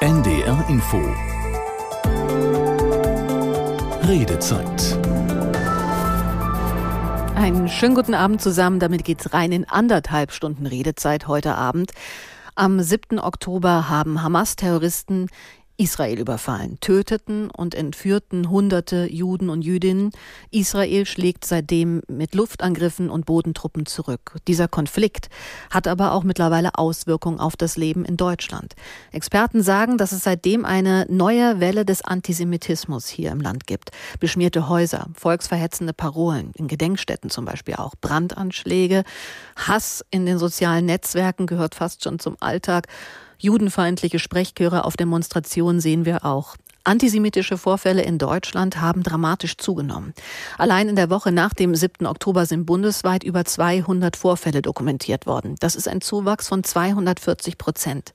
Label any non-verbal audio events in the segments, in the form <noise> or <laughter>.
NDR Info Redezeit einen schönen guten Abend zusammen. Damit geht's rein in anderthalb Stunden Redezeit heute Abend. Am 7. Oktober haben Hamas-Terroristen Israel überfallen, töteten und entführten Hunderte Juden und Jüdinnen. Israel schlägt seitdem mit Luftangriffen und Bodentruppen zurück. Dieser Konflikt hat aber auch mittlerweile Auswirkungen auf das Leben in Deutschland. Experten sagen, dass es seitdem eine neue Welle des Antisemitismus hier im Land gibt. Beschmierte Häuser, volksverhetzende Parolen, in Gedenkstätten zum Beispiel auch, Brandanschläge, Hass in den sozialen Netzwerken gehört fast schon zum Alltag. Judenfeindliche Sprechchöre auf Demonstrationen sehen wir auch. Antisemitische Vorfälle in Deutschland haben dramatisch zugenommen. Allein in der Woche nach dem 7. Oktober sind bundesweit über 200 Vorfälle dokumentiert worden. Das ist ein Zuwachs von 240 Prozent.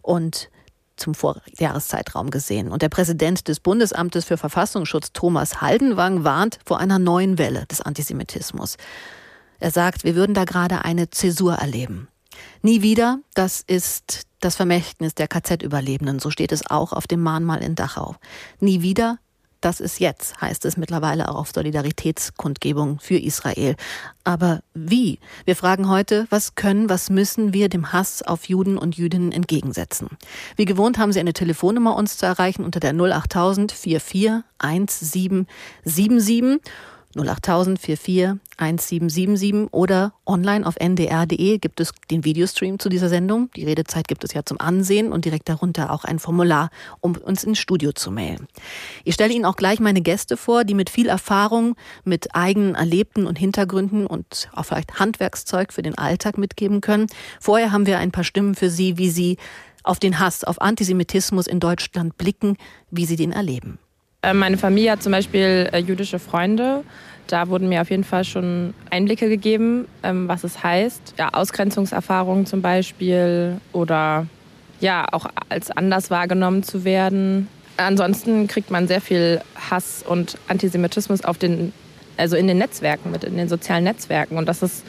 Und zum Vorjahreszeitraum gesehen. Und der Präsident des Bundesamtes für Verfassungsschutz, Thomas Haldenwang, warnt vor einer neuen Welle des Antisemitismus. Er sagt, wir würden da gerade eine Zäsur erleben. Nie wieder, das ist das Vermächtnis der KZ-Überlebenden, so steht es auch auf dem Mahnmal in Dachau. Nie wieder, das ist jetzt, heißt es mittlerweile auch auf Solidaritätskundgebung für Israel. Aber wie? Wir fragen heute, was können, was müssen wir dem Hass auf Juden und Jüdinnen entgegensetzen? Wie gewohnt haben Sie eine Telefonnummer uns zu erreichen unter der 08000 44 1777 08000 44 1777 oder online auf ndr.de gibt es den Videostream zu dieser Sendung. Die Redezeit gibt es ja zum Ansehen und direkt darunter auch ein Formular, um uns ins Studio zu mailen. Ich stelle Ihnen auch gleich meine Gäste vor, die mit viel Erfahrung, mit eigenen Erlebten und Hintergründen und auch vielleicht Handwerkszeug für den Alltag mitgeben können. Vorher haben wir ein paar Stimmen für Sie, wie Sie auf den Hass, auf Antisemitismus in Deutschland blicken, wie Sie den erleben. Äh, meine Familie hat zum Beispiel äh, jüdische Freunde. Da wurden mir auf jeden Fall schon Einblicke gegeben, ähm, was es heißt. Ja, Ausgrenzungserfahrungen zum Beispiel oder ja, auch als anders wahrgenommen zu werden. Ansonsten kriegt man sehr viel Hass und Antisemitismus auf den, also in den Netzwerken mit, in den sozialen Netzwerken. Und das ist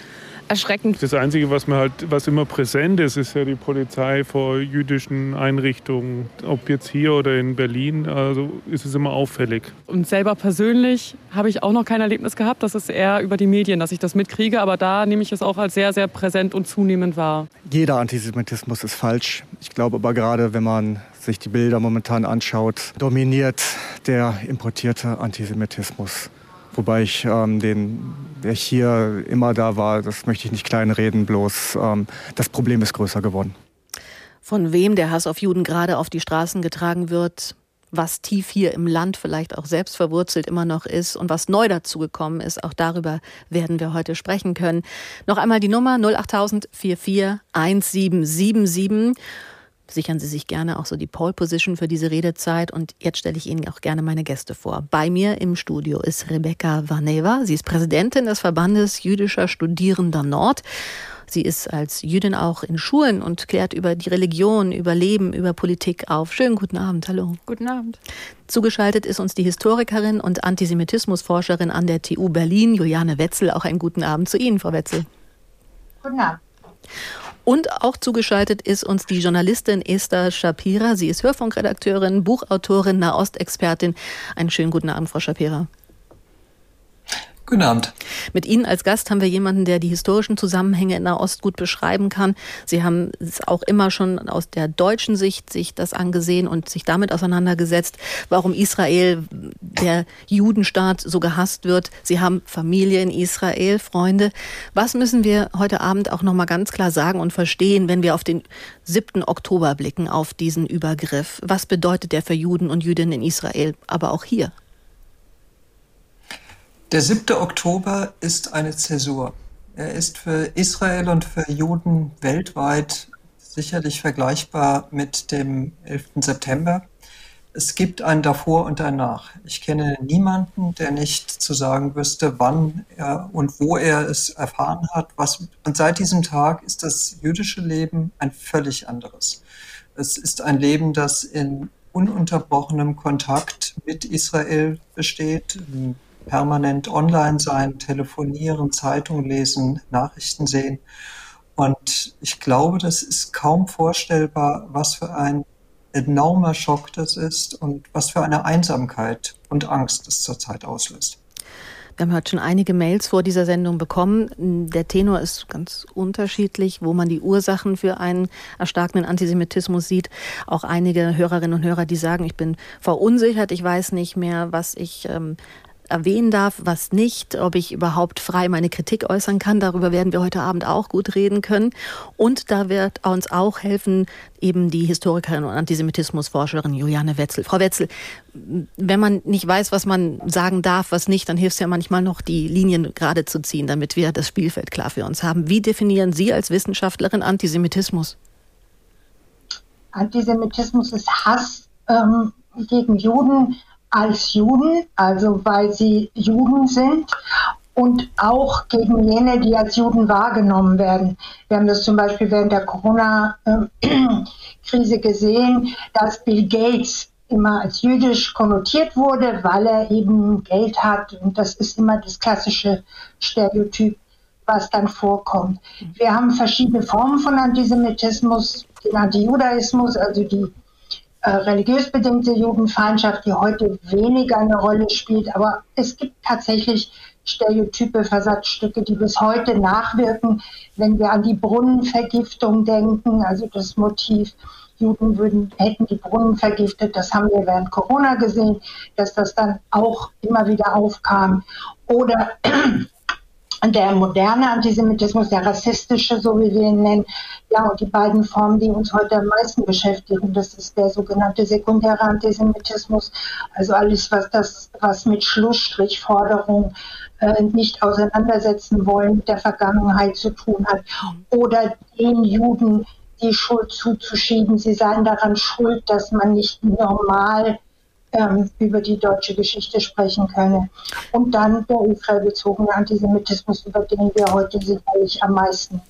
erschreckend. Das Einzige, was, mir halt, was immer präsent ist, ist ja die Polizei vor jüdischen Einrichtungen. Ob jetzt hier oder in Berlin, also ist es immer auffällig. Und selber persönlich habe ich auch noch kein Erlebnis gehabt. Das ist eher über die Medien, dass ich das mitkriege. Aber da nehme ich es auch als sehr, sehr präsent und zunehmend wahr. Jeder Antisemitismus ist falsch. Ich glaube aber gerade, wenn man sich die Bilder momentan anschaut, dominiert der importierte Antisemitismus. Wobei ich ähm, den, der hier immer da war, das möchte ich nicht kleinreden, bloß ähm, das Problem ist größer geworden. Von wem der Hass auf Juden gerade auf die Straßen getragen wird, was tief hier im Land vielleicht auch selbst verwurzelt immer noch ist und was neu dazugekommen ist, auch darüber werden wir heute sprechen können. Noch einmal die Nummer 08000 44 1777 sichern Sie sich gerne auch so die Pole Position für diese Redezeit. Und jetzt stelle ich Ihnen auch gerne meine Gäste vor. Bei mir im Studio ist Rebecca Vaneva. Sie ist Präsidentin des Verbandes jüdischer Studierender Nord. Sie ist als Jüdin auch in Schulen und klärt über die Religion, über Leben, über Politik auf. Schönen guten Abend, hallo. Guten Abend. Zugeschaltet ist uns die Historikerin und Antisemitismusforscherin an der TU Berlin, Juliane Wetzel. Auch einen guten Abend zu Ihnen, Frau Wetzel. Guten Abend. Und auch zugeschaltet ist uns die Journalistin Esther Shapira. Sie ist Hörfunkredakteurin, Buchautorin, Nahostexpertin. Einen schönen guten Abend, Frau Shapira. Guten Abend. Mit Ihnen als Gast haben wir jemanden, der die historischen Zusammenhänge in Nahost gut beschreiben kann. Sie haben es auch immer schon aus der deutschen Sicht sich das angesehen und sich damit auseinandergesetzt, warum Israel, der Judenstaat, so gehasst wird. Sie haben Familie in Israel, Freunde. Was müssen wir heute Abend auch noch mal ganz klar sagen und verstehen, wenn wir auf den 7. Oktober blicken, auf diesen Übergriff? Was bedeutet der für Juden und Jüdinnen in Israel, aber auch hier? Der 7. Oktober ist eine Zäsur. Er ist für Israel und für Juden weltweit sicherlich vergleichbar mit dem 11. September. Es gibt ein davor und ein nach. Ich kenne niemanden, der nicht zu sagen wüsste, wann er und wo er es erfahren hat. Was, und seit diesem Tag ist das jüdische Leben ein völlig anderes. Es ist ein Leben, das in ununterbrochenem Kontakt mit Israel besteht, permanent online sein, telefonieren, Zeitung lesen, Nachrichten sehen. Und ich glaube, das ist kaum vorstellbar, was für ein enormer Schock das ist und was für eine Einsamkeit und Angst es zurzeit auslöst. Wir haben heute schon einige Mails vor dieser Sendung bekommen. Der Tenor ist ganz unterschiedlich, wo man die Ursachen für einen erstarkenden Antisemitismus sieht. Auch einige Hörerinnen und Hörer, die sagen, ich bin verunsichert, ich weiß nicht mehr, was ich ähm, erwähnen darf, was nicht, ob ich überhaupt frei meine Kritik äußern kann. Darüber werden wir heute Abend auch gut reden können. Und da wird uns auch helfen eben die Historikerin und Antisemitismusforscherin Juliane Wetzel. Frau Wetzel, wenn man nicht weiß, was man sagen darf, was nicht, dann hilft es ja manchmal noch, die Linien gerade zu ziehen, damit wir das Spielfeld klar für uns haben. Wie definieren Sie als Wissenschaftlerin Antisemitismus? Antisemitismus ist Hass ähm, gegen Juden, als Juden, also weil sie Juden sind und auch gegen jene, die als Juden wahrgenommen werden. Wir haben das zum Beispiel während der Corona-Krise gesehen, dass Bill Gates immer als jüdisch konnotiert wurde, weil er eben Geld hat. Und das ist immer das klassische Stereotyp, was dann vorkommt. Wir haben verschiedene Formen von Antisemitismus, den Antijudaismus, also die äh, religiös bedingte Judenfeindschaft, die heute weniger eine Rolle spielt. Aber es gibt tatsächlich Stereotype, Versatzstücke, die bis heute nachwirken, wenn wir an die Brunnenvergiftung denken, also das Motiv, Juden würden, hätten die Brunnen vergiftet. Das haben wir während Corona gesehen, dass das dann auch immer wieder aufkam. Oder der moderne Antisemitismus, der rassistische, so wie wir ihn nennen. Ja, und die beiden Formen, die uns heute am meisten beschäftigen, das ist der sogenannte sekundäre Antisemitismus, also alles, was das, was mit Schlussstrichforderung äh, nicht auseinandersetzen wollen, mit der Vergangenheit zu tun hat. Oder den Juden die Schuld zuzuschieben, sie seien daran schuld, dass man nicht normal ähm, über die deutsche Geschichte sprechen könne. Und dann der israelbezogene Antisemitismus, über den wir heute sicherlich am meisten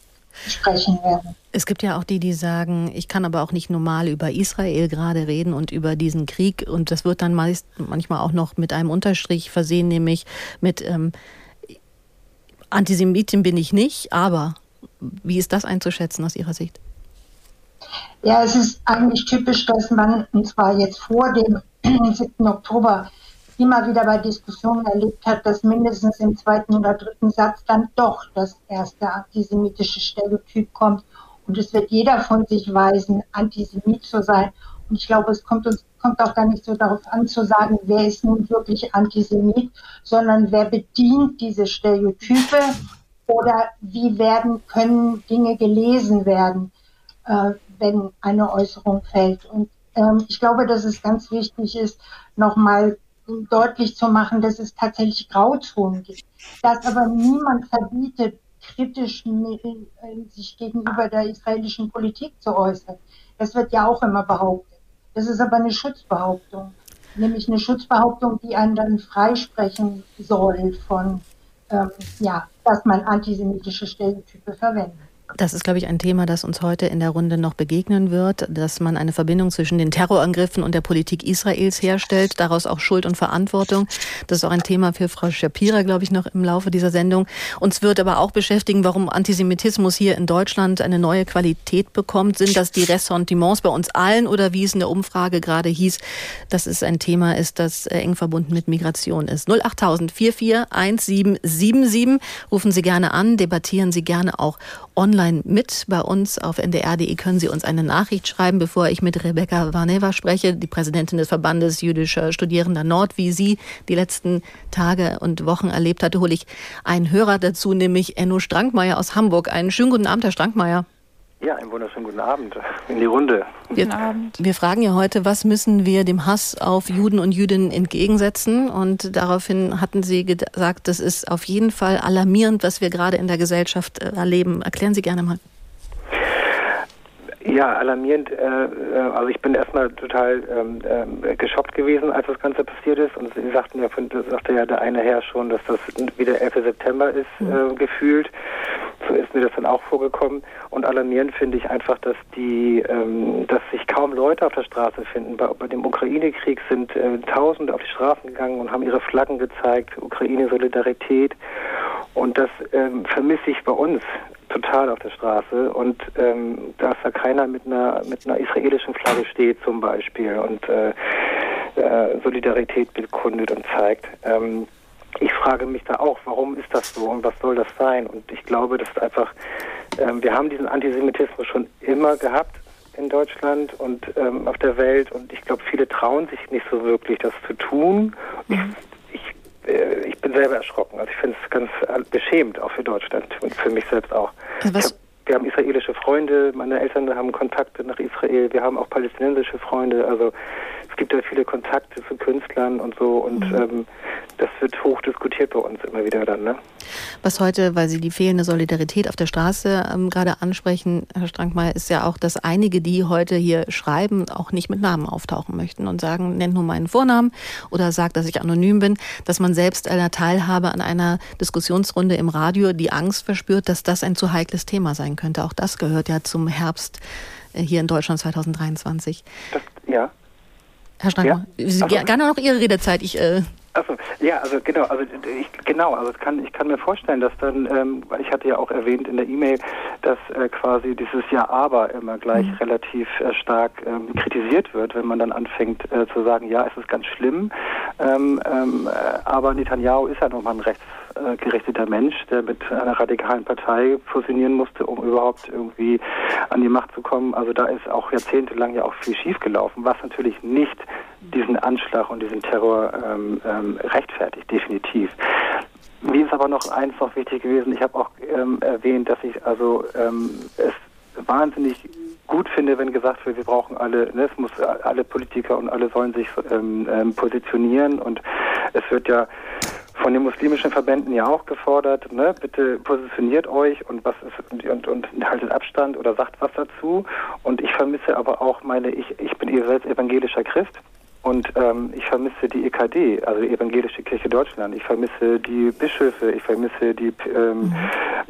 sprechen werden. Es gibt ja auch die, die sagen, ich kann aber auch nicht normal über Israel gerade reden und über diesen Krieg. Und das wird dann meist manchmal auch noch mit einem Unterstrich versehen, nämlich mit ähm, Antisemitin bin ich nicht, aber wie ist das einzuschätzen aus Ihrer Sicht? Ja, es ist eigentlich typisch, dass man, und zwar jetzt vor dem 7. Oktober immer wieder bei Diskussionen erlebt hat, dass mindestens im zweiten oder dritten Satz dann doch das erste antisemitische Stereotyp kommt. Und es wird jeder von sich weisen, Antisemit zu sein. Und ich glaube, es kommt uns kommt auch gar nicht so darauf an zu sagen, wer ist nun wirklich Antisemit, sondern wer bedient diese Stereotype oder wie werden, können Dinge gelesen werden, äh, wenn eine Äußerung fällt. Und ähm, ich glaube, dass es ganz wichtig ist, nochmal deutlich zu machen, dass es tatsächlich Grauzonen gibt. Dass aber niemand verbietet, kritisch äh, sich gegenüber der israelischen Politik zu äußern. Das wird ja auch immer behauptet. Das ist aber eine Schutzbehauptung. Nämlich eine Schutzbehauptung, die einen dann freisprechen soll von, ähm, ja, dass man antisemitische Stereotype verwendet. Das ist, glaube ich, ein Thema, das uns heute in der Runde noch begegnen wird, dass man eine Verbindung zwischen den Terrorangriffen und der Politik Israels herstellt, daraus auch Schuld und Verantwortung. Das ist auch ein Thema für Frau Shapira, glaube ich, noch im Laufe dieser Sendung. Uns wird aber auch beschäftigen, warum Antisemitismus hier in Deutschland eine neue Qualität bekommt. Sind das die Ressentiments bei uns allen oder wie es in der Umfrage gerade hieß, dass es ein Thema ist, das äh, eng verbunden mit Migration ist? 08000 441777. Rufen Sie gerne an, debattieren Sie gerne auch online mit. Bei uns auf ndr.de können Sie uns eine Nachricht schreiben, bevor ich mit Rebecca Varneva spreche, die Präsidentin des Verbandes jüdischer Studierender Nord. Wie sie die letzten Tage und Wochen erlebt hatte, hole ich einen Hörer dazu, nämlich Enno Strankmeier aus Hamburg. Einen schönen guten Abend, Herr Strankmeier. Ja, einen wunderschönen guten Abend in die Runde. Guten Abend. Wir fragen ja heute, was müssen wir dem Hass auf Juden und Jüdinnen entgegensetzen? Und daraufhin hatten Sie gesagt, das ist auf jeden Fall alarmierend, was wir gerade in der Gesellschaft äh, erleben. Erklären Sie gerne mal. Ja, alarmierend. Äh, äh, also ich bin erstmal total ähm, äh, geschockt gewesen, als das Ganze passiert ist. Und Sie sagten ja, sagte ja der eine Herr schon, dass das wieder 11. September ist, mhm. äh, gefühlt. So ist mir das dann auch vorgekommen. Und alarmierend finde ich einfach, dass die, ähm, dass sich kaum Leute auf der Straße finden. Bei, bei dem Ukraine-Krieg sind äh, Tausende auf die Straßen gegangen und haben ihre Flaggen gezeigt, Ukraine-Solidarität. Und das ähm, vermisse ich bei uns total auf der Straße und ähm, dass da keiner mit einer mit einer israelischen Flagge steht zum Beispiel und äh, äh, Solidarität bekundet und zeigt. Ähm, ich frage mich da auch, warum ist das so und was soll das sein? Und ich glaube, das ist einfach, ähm, wir haben diesen Antisemitismus schon immer gehabt in Deutschland und ähm, auf der Welt und ich glaube, viele trauen sich nicht so wirklich, das zu tun. Mhm. Ich, ich, äh, ich, bin selber erschrocken. Also ich finde es ganz beschämend, auch für Deutschland und für mich selbst auch. Also wir haben israelische Freunde, meine Eltern haben Kontakte nach Israel, wir haben auch palästinensische Freunde, also gibt ja viele Kontakte zu Künstlern und so und mhm. ähm, das wird hoch diskutiert bei uns immer wieder dann. Ne? Was heute, weil Sie die fehlende Solidarität auf der Straße ähm, gerade ansprechen, Herr Strankmeier, ist ja auch, dass einige, die heute hier schreiben, auch nicht mit Namen auftauchen möchten und sagen, nennt nur meinen Vornamen oder sagt, dass ich anonym bin, dass man selbst einer Teilhabe an einer Diskussionsrunde im Radio die Angst verspürt, dass das ein zu heikles Thema sein könnte. Auch das gehört ja zum Herbst äh, hier in Deutschland 2023. Das, ja. Herr Strankmeier, ja? Also, gerne noch Ihre Redezeit. Ich äh, Achso, ja, also genau, also ich genau, also kann, ich kann mir vorstellen, dass dann, ähm, ich hatte ja auch erwähnt in der E-Mail, dass äh, quasi dieses Ja aber immer gleich mhm. relativ äh, stark ähm, kritisiert wird, wenn man dann anfängt äh, zu sagen, ja, es ist ganz schlimm, ähm, ähm äh, aber Netanyahu ist ja nochmal ein rechtsgerichteter Mensch, der mit einer radikalen Partei fusionieren musste, um überhaupt irgendwie an die Macht zu kommen. Also da ist auch jahrzehntelang ja auch viel schiefgelaufen, was natürlich nicht diesen Anschlag und diesen Terror ähm, ähm, rechtfertigt, definitiv. Mir ist aber noch eins noch wichtig gewesen. Ich habe auch ähm, erwähnt, dass ich also ähm, es wahnsinnig gut finde, wenn gesagt wird, wir brauchen alle, ne, es muss alle Politiker und alle sollen sich ähm, ähm, positionieren und es wird ja von den muslimischen Verbänden ja auch gefordert, ne, bitte positioniert euch und was ist und, und, haltet Abstand oder sagt was dazu. Und ich vermisse aber auch meine, ich, ich bin selbst evangelischer Christ und ähm, ich vermisse die EKD, also die Evangelische Kirche Deutschland. Ich vermisse die Bischöfe, ich vermisse die ähm,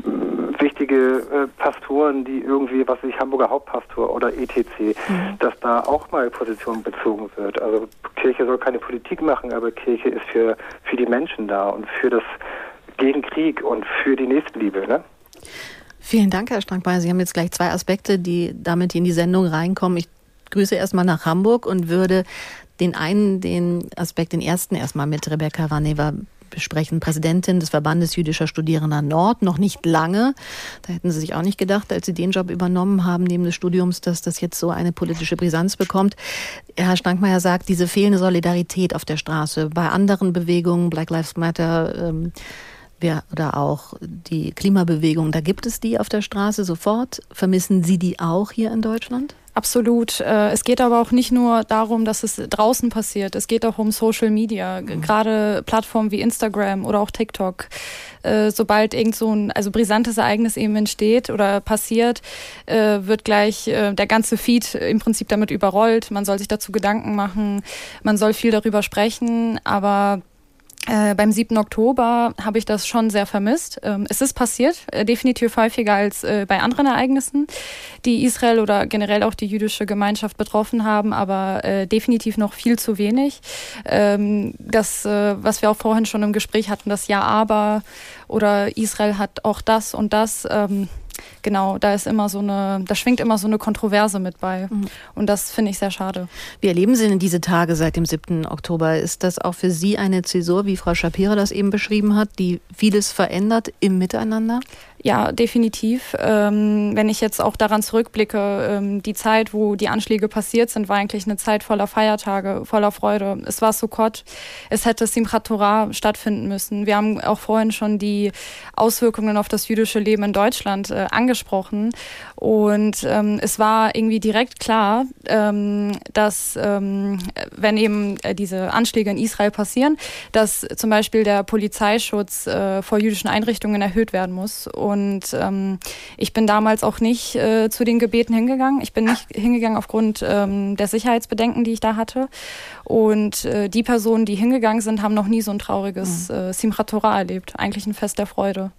mhm. wichtige äh, Pastoren, die irgendwie, was weiß ich, Hamburger Hauptpastor oder ETC, mhm. dass da auch mal Position bezogen wird. Also Kirche soll keine Politik machen, aber Kirche ist für, für die Menschen da und für das gegen Krieg und für die Nächstenliebe. Ne? Vielen Dank, Herr Strankmeier. Sie haben jetzt gleich zwei Aspekte, die damit in die Sendung reinkommen. Ich grüße erstmal nach Hamburg und würde den einen, den Aspekt, den ersten erstmal mit Rebecca Raneva besprechen, Präsidentin des Verbandes jüdischer Studierender Nord, noch nicht lange. Da hätten Sie sich auch nicht gedacht, als Sie den Job übernommen haben, neben des Studiums, dass das jetzt so eine politische Brisanz bekommt. Herr Stankmeier sagt, diese fehlende Solidarität auf der Straße bei anderen Bewegungen, Black Lives Matter, ähm, oder auch die Klimabewegung, da gibt es die auf der Straße sofort. Vermissen Sie die auch hier in Deutschland? Absolut. Äh, es geht aber auch nicht nur darum, dass es draußen passiert. Es geht auch um Social Media, mhm. gerade Plattformen wie Instagram oder auch TikTok. Äh, sobald irgend so ein also brisantes Ereignis eben entsteht oder passiert, äh, wird gleich der ganze Feed im Prinzip damit überrollt. Man soll sich dazu Gedanken machen, man soll viel darüber sprechen, aber äh, beim 7. Oktober habe ich das schon sehr vermisst. Ähm, es ist passiert, äh, definitiv häufiger als äh, bei anderen Ereignissen, die Israel oder generell auch die jüdische Gemeinschaft betroffen haben, aber äh, definitiv noch viel zu wenig. Ähm, das, äh, was wir auch vorhin schon im Gespräch hatten, das Ja, aber oder Israel hat auch das und das. Ähm, genau, da ist immer so eine, da schwingt immer so eine Kontroverse mit bei. Mhm. Und das finde ich sehr schade. Wie erleben Sie denn diese Tage seit dem 7. Oktober? Ist das auch für Sie eine Zäsur, wie Frau Shapira das eben beschrieben hat, die vieles verändert im Miteinander? Ja, definitiv. Ähm, wenn ich jetzt auch daran zurückblicke, ähm, die Zeit, wo die Anschläge passiert sind, war eigentlich eine Zeit voller Feiertage, voller Freude. Es war Sukkot, es hätte Simchat Torah stattfinden müssen. Wir haben auch vorhin schon die Auswirkungen auf das jüdische Leben in Deutschland äh, angesprochen. Und ähm, es war irgendwie direkt klar, ähm, dass ähm, wenn eben äh, diese Anschläge in Israel passieren, dass zum Beispiel der Polizeischutz äh, vor jüdischen Einrichtungen erhöht werden muss. Ähm, ich bin damals auch nicht äh, zu den Gebeten hingegangen. Ich bin nicht hingegangen aufgrund ähm, der Sicherheitsbedenken, die ich da hatte. Und äh, die Personen, die hingegangen sind, haben noch nie so ein trauriges mhm. äh, Simchat Torah erlebt. Eigentlich ein Fest der Freude.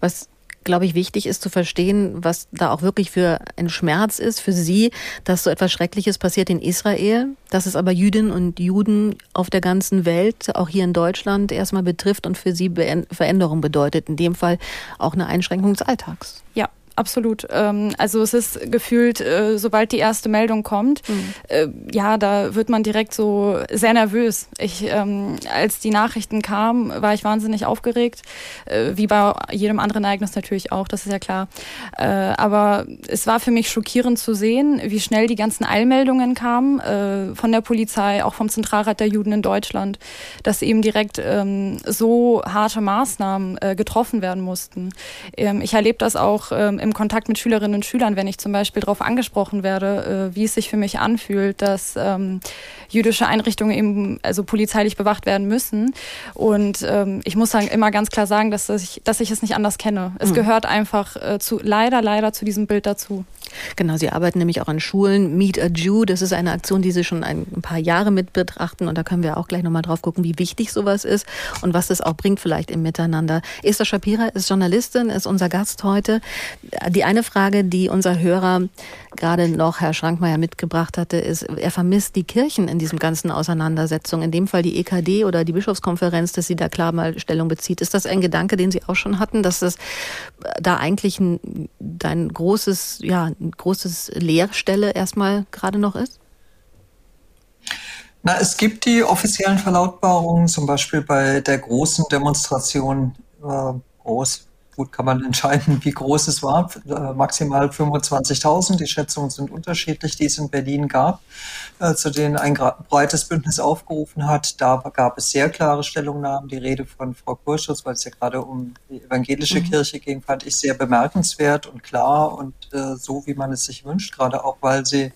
Was glaube ich, wichtig ist zu verstehen, was da auch wirklich für ein Schmerz ist für Sie, dass so etwas Schreckliches passiert in Israel, dass es aber Jüdinnen und Juden auf der ganzen Welt, auch hier in Deutschland, erstmal betrifft und für Sie Veränderung bedeutet. In dem Fall auch eine Einschränkung des Alltags. Ja, absolut. Ähm, also es ist gefühlt, äh, sobald die erste Meldung kommt, mhm. äh, ja, da wird man direkt so sehr nervös. Ich, ähm, als die Nachrichten kamen, war ich wahnsinnig aufgeregt, äh, wie bei jedem anderen Ereignis natürlich auch, das ist ja klar. Äh, aber es war für mich schockierend zu sehen, wie schnell die ganzen Eilmeldungen kamen äh, von der Polizei, auch vom Zentralrat der Juden in Deutschland, dass eben direkt ähm, so harte Maßnahmen äh, getroffen werden mussten. Ähm, ich erlebe das auch ähm, im Kontakt mit Schülerinnen und Schülern, wenn ich zum Beispiel darauf angesprochen werde, äh, wie es sich für mich anfühlt, dass ähm, jüdische Einrichtungen eben also polizeilich bewacht werden müssen. Und ähm, ich muss sagen, immer ganz klar sagen, dass ich, dass ich es nicht anders kenne. Es mhm. gehört einfach äh, zu leider, leider zu diesem Bild dazu. Genau, Sie arbeiten nämlich auch an Schulen. Meet a Jew, das ist eine Aktion, die Sie schon ein paar Jahre mit betrachten. Und da können wir auch gleich nochmal drauf gucken, wie wichtig sowas ist und was es auch bringt vielleicht im Miteinander. Esther Shapira ist Journalistin, ist unser Gast heute. Die eine Frage, die unser Hörer gerade noch, Herr Schrankmeier, mitgebracht hatte, ist, er vermisst die Kirchen in diesem ganzen Auseinandersetzung. In dem Fall die EKD oder die Bischofskonferenz, dass sie da klar mal Stellung bezieht. Ist das ein Gedanke, den Sie auch schon hatten, dass das da eigentlich ein, ein großes, ja, großes Leerstelle erstmal gerade noch ist? Na, es gibt die offiziellen Verlautbarungen, zum Beispiel bei der großen Demonstration, äh, groß, Gut, kann man <laughs> entscheiden, wie groß es war. Äh, maximal 25.000. Die Schätzungen sind unterschiedlich, die es in Berlin gab, äh, zu denen ein breites Bündnis aufgerufen hat. Da gab es sehr klare Stellungnahmen. Die Rede von Frau Kurschutz, weil es ja gerade um die evangelische mhm. Kirche ging, fand ich sehr bemerkenswert und klar und äh, so, wie man es sich wünscht, gerade auch, weil sie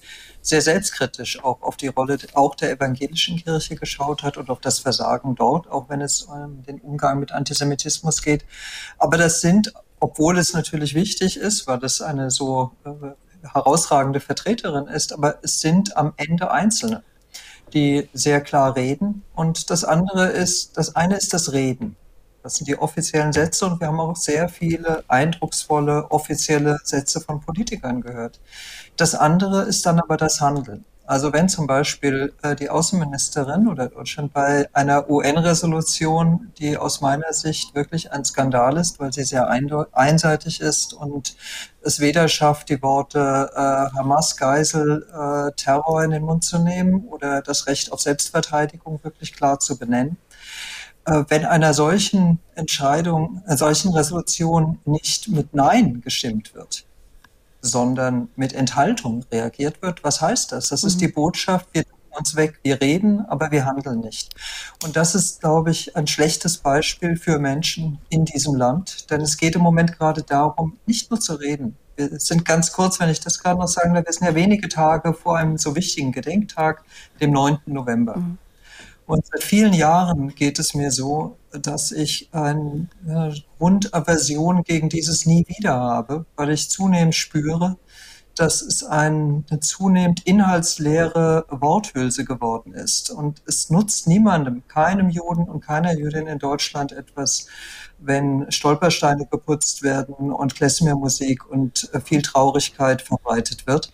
sehr selbstkritisch auch auf die Rolle auch der evangelischen Kirche geschaut hat und auf das Versagen dort, auch wenn es um ähm, den Umgang mit Antisemitismus geht. Aber das sind, obwohl es natürlich wichtig ist, weil das eine so äh, herausragende Vertreterin ist, aber es sind am Ende Einzelne, die sehr klar reden. Und das andere ist, das eine ist das Reden. Das sind die offiziellen Sätze und wir haben auch sehr viele eindrucksvolle offizielle Sätze von Politikern gehört. Das andere ist dann aber das Handeln. Also wenn zum Beispiel äh, die Außenministerin oder Deutschland bei einer UN-Resolution, die aus meiner Sicht wirklich ein Skandal ist, weil sie sehr einseitig ist und es weder schafft, die Worte äh, Hamas, Geisel, äh, Terror in den Mund zu nehmen oder das Recht auf Selbstverteidigung wirklich klar zu benennen, äh, wenn einer solchen Entscheidung, einer solchen Resolution nicht mit Nein gestimmt wird, sondern mit Enthaltung reagiert wird, was heißt das? Das mhm. ist die Botschaft, wir tun uns weg, wir reden, aber wir handeln nicht. Und das ist, glaube ich, ein schlechtes Beispiel für Menschen in diesem Land, denn es geht im Moment gerade darum, nicht nur zu reden. Wir sind ganz kurz, wenn ich das gerade noch sagen darf, wir sind ja wenige Tage vor einem so wichtigen Gedenktag, dem 9. November. Mhm. Und seit vielen Jahren geht es mir so, dass ich eine Grundaversion gegen dieses Nie wieder habe, weil ich zunehmend spüre, dass es eine zunehmend inhaltsleere Worthülse geworden ist. Und es nutzt niemandem, keinem Juden und keiner Jüdin in Deutschland etwas, wenn Stolpersteine geputzt werden und Klezmermusik und viel Traurigkeit verbreitet wird.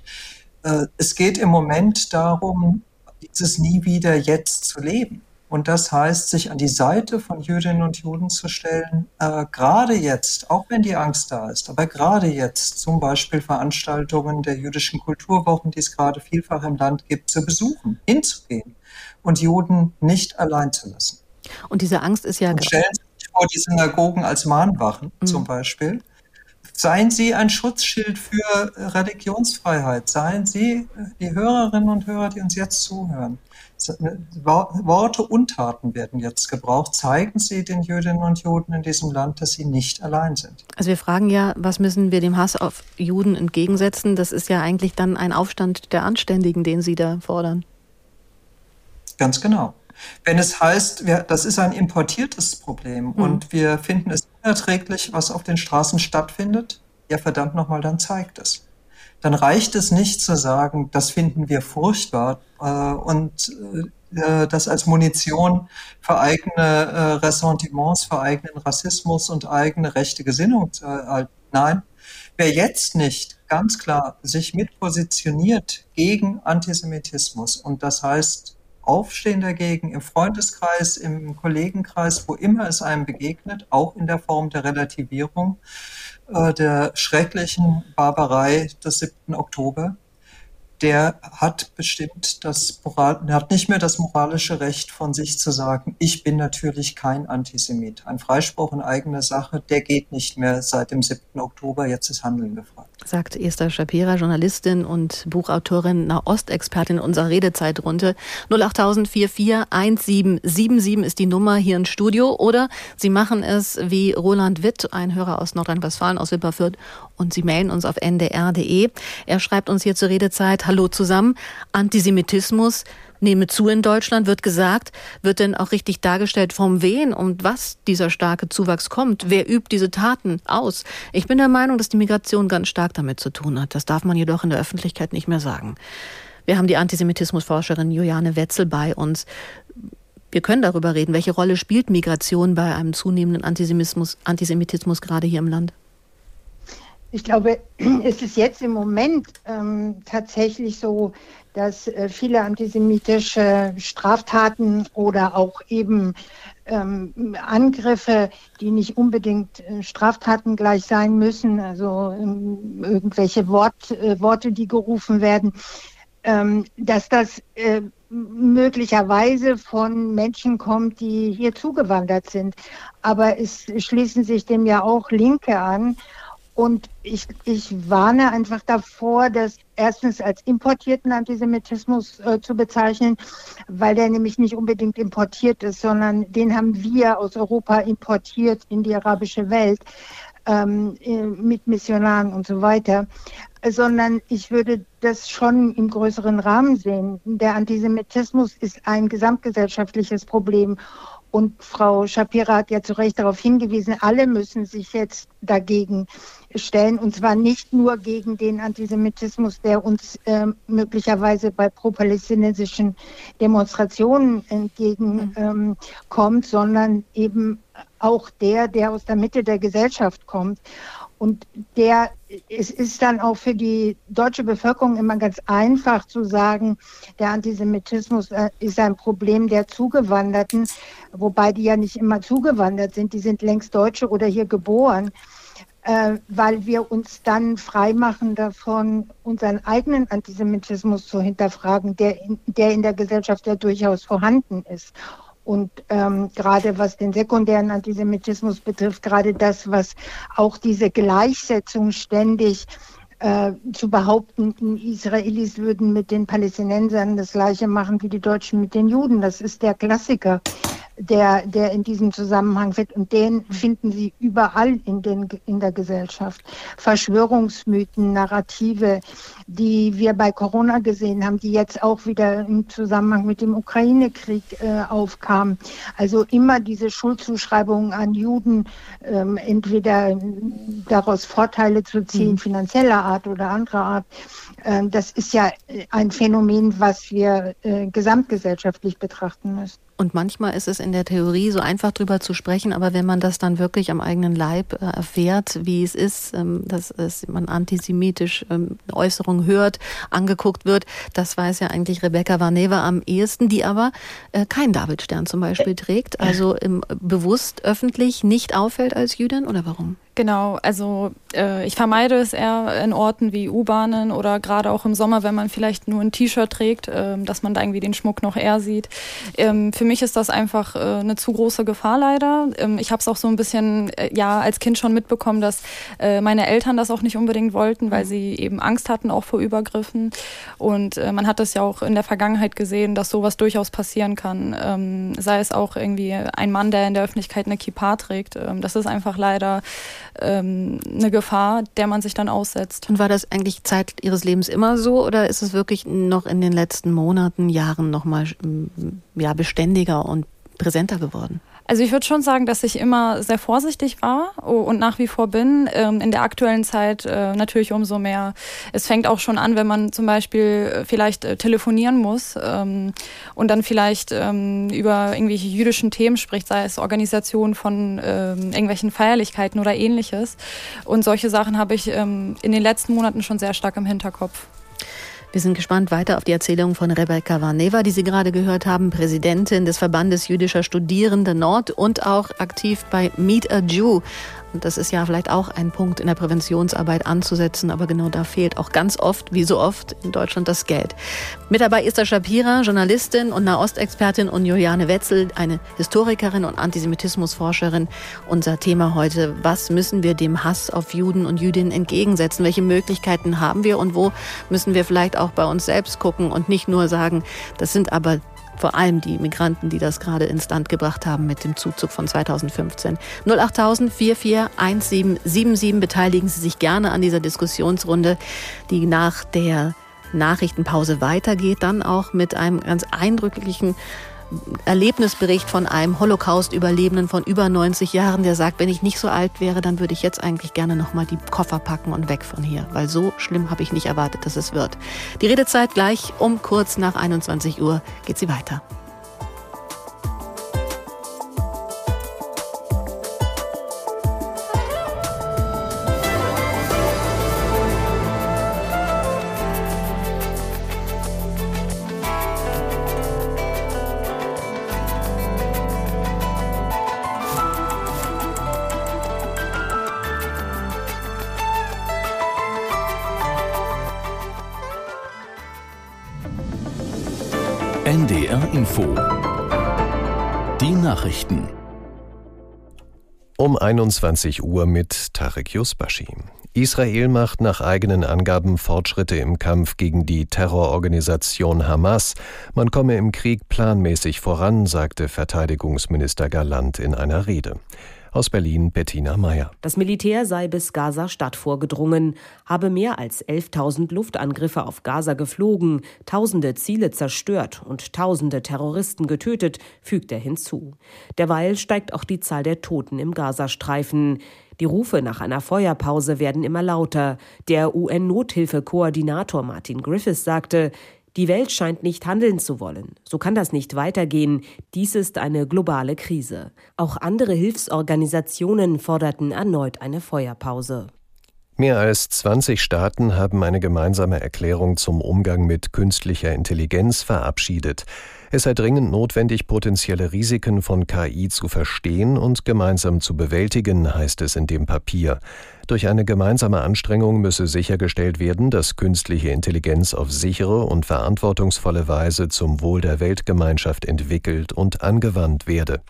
Äh, es geht im Moment darum, dieses Nie wieder jetzt zu leben. Und das heißt, sich an die Seite von Jüdinnen und Juden zu stellen, äh, gerade jetzt, auch wenn die Angst da ist, aber gerade jetzt zum Beispiel Veranstaltungen der jüdischen Kulturwochen, die es gerade vielfach im Land gibt, zu besuchen, hinzugehen und Juden nicht allein zu lassen. Und diese Angst ist ja... Und stellen Sie sich vor die Synagogen als Mahnwachen mhm. zum Beispiel. Seien Sie ein Schutzschild für Religionsfreiheit. Seien Sie die Hörerinnen und Hörer, die uns jetzt zuhören. Worte und Taten werden jetzt gebraucht. Zeigen Sie den Jüdinnen und Juden in diesem Land, dass sie nicht allein sind. Also wir fragen ja, was müssen wir dem Hass auf Juden entgegensetzen? Das ist ja eigentlich dann ein Aufstand der Anständigen, den Sie da fordern. Ganz genau. Wenn es heißt, wir, das ist ein importiertes Problem mhm. und wir finden es unerträglich, was auf den Straßen stattfindet, ja verdammt nochmal, dann zeigt es. Dann reicht es nicht zu sagen, das finden wir furchtbar äh, und äh, das als Munition für eigene äh, Ressentiments, für eigenen Rassismus und eigene rechte Gesinnung zu erhalten. Nein, wer jetzt nicht ganz klar sich mit positioniert gegen Antisemitismus und das heißt aufstehen dagegen im Freundeskreis, im Kollegenkreis, wo immer es einem begegnet, auch in der Form der Relativierung äh, der schrecklichen Barbarei des 7. Oktober, der hat bestimmt das Moral, hat nicht mehr das moralische Recht von sich zu sagen, ich bin natürlich kein Antisemit. Ein Freispruch in eigener Sache, der geht nicht mehr seit dem 7. Oktober, jetzt ist Handeln gefragt. Sagt Esther Shapira, Journalistin und Buchautorin, Nahostexpertin in unserer Redezeitrunde. 08044 ist die Nummer hier im Studio oder Sie machen es wie Roland Witt, ein Hörer aus Nordrhein-Westfalen, aus Wipperfürth und Sie mailen uns auf ndr.de. Er schreibt uns hier zur Redezeit, Hallo zusammen, Antisemitismus nehme zu in Deutschland, wird gesagt, wird denn auch richtig dargestellt, vom wen und was dieser starke Zuwachs kommt? Wer übt diese Taten aus? Ich bin der Meinung, dass die Migration ganz stark damit zu tun hat. Das darf man jedoch in der Öffentlichkeit nicht mehr sagen. Wir haben die Antisemitismusforscherin Juliane Wetzel bei uns. Wir können darüber reden. Welche Rolle spielt Migration bei einem zunehmenden Antisemitismus, Antisemitismus gerade hier im Land? Ich glaube, <clears throat> es ist jetzt im Moment ähm, tatsächlich so, dass äh, viele antisemitische Straftaten oder auch eben ähm, Angriffe, die nicht unbedingt äh, Straftaten gleich sein müssen, also ähm, irgendwelche Wort, äh, Worte, die gerufen werden, ähm, dass das äh, möglicherweise von Menschen kommt, die hier zugewandert sind. Aber es schließen sich dem ja auch Linke an. Und ich, ich warne einfach davor, das erstens als importierten Antisemitismus äh, zu bezeichnen, weil der nämlich nicht unbedingt importiert ist, sondern den haben wir aus Europa importiert in die arabische Welt ähm, äh, mit Missionaren und so weiter, sondern ich würde das schon im größeren Rahmen sehen. Der Antisemitismus ist ein gesamtgesellschaftliches Problem und Frau Shapira hat ja zu Recht darauf hingewiesen, alle müssen sich jetzt dagegen stellen. Und zwar nicht nur gegen den Antisemitismus, der uns äh, möglicherweise bei pro-palästinensischen Demonstrationen entgegenkommt, ähm, sondern eben auch der, der aus der Mitte der Gesellschaft kommt. Und der, es ist dann auch für die deutsche Bevölkerung immer ganz einfach zu sagen, der Antisemitismus äh, ist ein Problem der Zugewanderten, wobei die ja nicht immer zugewandert sind, die sind längst Deutsche oder hier geboren, äh, weil wir uns dann freimachen davon, unseren eigenen Antisemitismus zu hinterfragen, der der in der Gesellschaft ja durchaus vorhanden ist. Und ähm, gerade was den sekundären Antisemitismus betrifft, gerade das, was auch diese Gleichsetzung ständig äh, zu behaupten, Israelis würden mit den Palästinensern das gleiche machen wie die Deutschen mit den Juden. Das ist der Klassiker der, der in diesem Zusammenhang wird. Und den finden Sie überall in, den, in der Gesellschaft. Verschwörungsmythen, Narrative, die wir bei Corona gesehen haben, die jetzt auch wieder im Zusammenhang mit dem Ukraine-Krieg äh, aufkamen. Also immer diese Schuldzuschreibungen an Juden, ähm, entweder daraus Vorteile zu ziehen, mhm. finanzieller Art oder anderer Art. Ähm, das ist ja ein Phänomen, was wir äh, gesamtgesellschaftlich betrachten müssen. Und manchmal ist es in der Theorie so einfach drüber zu sprechen, aber wenn man das dann wirklich am eigenen Leib äh, erfährt, wie es ist, ähm, dass man antisemitisch ähm, Äußerungen hört, angeguckt wird, das weiß ja eigentlich Rebecca Varneva am ehesten, die aber äh, keinen Davidstern zum Beispiel trägt, also bewusst öffentlich nicht auffällt als Jüdin oder warum? Genau, also äh, ich vermeide es eher in Orten wie U-Bahnen oder gerade auch im Sommer, wenn man vielleicht nur ein T-Shirt trägt, äh, dass man da irgendwie den Schmuck noch eher sieht. Ähm, für mich ist das einfach äh, eine zu große Gefahr leider. Ähm, ich habe es auch so ein bisschen äh, ja als Kind schon mitbekommen, dass äh, meine Eltern das auch nicht unbedingt wollten, weil sie eben Angst hatten auch vor Übergriffen. Und äh, man hat das ja auch in der Vergangenheit gesehen, dass sowas durchaus passieren kann. Ähm, sei es auch irgendwie ein Mann, der in der Öffentlichkeit eine Kippa trägt. Ähm, das ist einfach leider ähm, eine Gefahr, der man sich dann aussetzt. Und war das eigentlich Zeit Ihres Lebens immer so oder ist es wirklich noch in den letzten Monaten, Jahren nochmal ja, beständiger und präsenter geworden? Also ich würde schon sagen, dass ich immer sehr vorsichtig war und nach wie vor bin. Ähm, in der aktuellen Zeit äh, natürlich umso mehr. Es fängt auch schon an, wenn man zum Beispiel äh, vielleicht äh, telefonieren muss ähm, und dann vielleicht ähm, über irgendwelche jüdischen Themen spricht, sei es Organisation von irgendwelchen Feierlichkeiten oder ähnliches. Und solche Sachen habe ich in den letzten Monaten schon sehr stark im Hinterkopf. Wir sind gespannt weiter auf die Erzählung von Rebecca Varneva, die Sie gerade gehört haben, Präsidentin des Verbandes jüdischer Studierende Nord und auch aktiv bei Meet a Jew, das ist ja vielleicht auch ein Punkt in der Präventionsarbeit anzusetzen, aber genau da fehlt auch ganz oft, wie so oft in Deutschland, das Geld. Mit dabei ist der Shapira, Journalistin und Nahostexpertin und Juliane Wetzel, eine Historikerin und Antisemitismusforscherin. Unser Thema heute, was müssen wir dem Hass auf Juden und Jüdinnen entgegensetzen? Welche Möglichkeiten haben wir und wo müssen wir vielleicht auch bei uns selbst gucken und nicht nur sagen, das sind aber vor allem die Migranten, die das gerade ins Land gebracht haben mit dem Zuzug von 2015. 08000 441777 beteiligen Sie sich gerne an dieser Diskussionsrunde, die nach der Nachrichtenpause weitergeht, dann auch mit einem ganz eindrücklichen Erlebnisbericht von einem Holocaust-Überlebenden von über 90 Jahren, der sagt, wenn ich nicht so alt wäre, dann würde ich jetzt eigentlich gerne nochmal die Koffer packen und weg von hier, weil so schlimm habe ich nicht erwartet, dass es wird. Die Redezeit gleich um kurz nach 21 Uhr geht sie weiter. NDR Info. Die Nachrichten. Um 21 Uhr mit Tarek Yusbashi. Israel macht nach eigenen Angaben Fortschritte im Kampf gegen die Terrororganisation Hamas. Man komme im Krieg planmäßig voran, sagte Verteidigungsminister Galant in einer Rede. Aus Berlin Bettina Meyer. Das Militär sei bis Gaza-Stadt vorgedrungen, habe mehr als 11.000 Luftangriffe auf Gaza geflogen, tausende Ziele zerstört und tausende Terroristen getötet, fügt er hinzu. Derweil steigt auch die Zahl der Toten im Gazastreifen. Die Rufe nach einer Feuerpause werden immer lauter. Der UN-Nothilfekoordinator Martin Griffiths sagte, die Welt scheint nicht handeln zu wollen. So kann das nicht weitergehen. Dies ist eine globale Krise. Auch andere Hilfsorganisationen forderten erneut eine Feuerpause. Mehr als 20 Staaten haben eine gemeinsame Erklärung zum Umgang mit künstlicher Intelligenz verabschiedet. Es sei dringend notwendig, potenzielle Risiken von KI zu verstehen und gemeinsam zu bewältigen, heißt es in dem Papier. Durch eine gemeinsame Anstrengung müsse sichergestellt werden, dass künstliche Intelligenz auf sichere und verantwortungsvolle Weise zum Wohl der Weltgemeinschaft entwickelt und angewandt werde.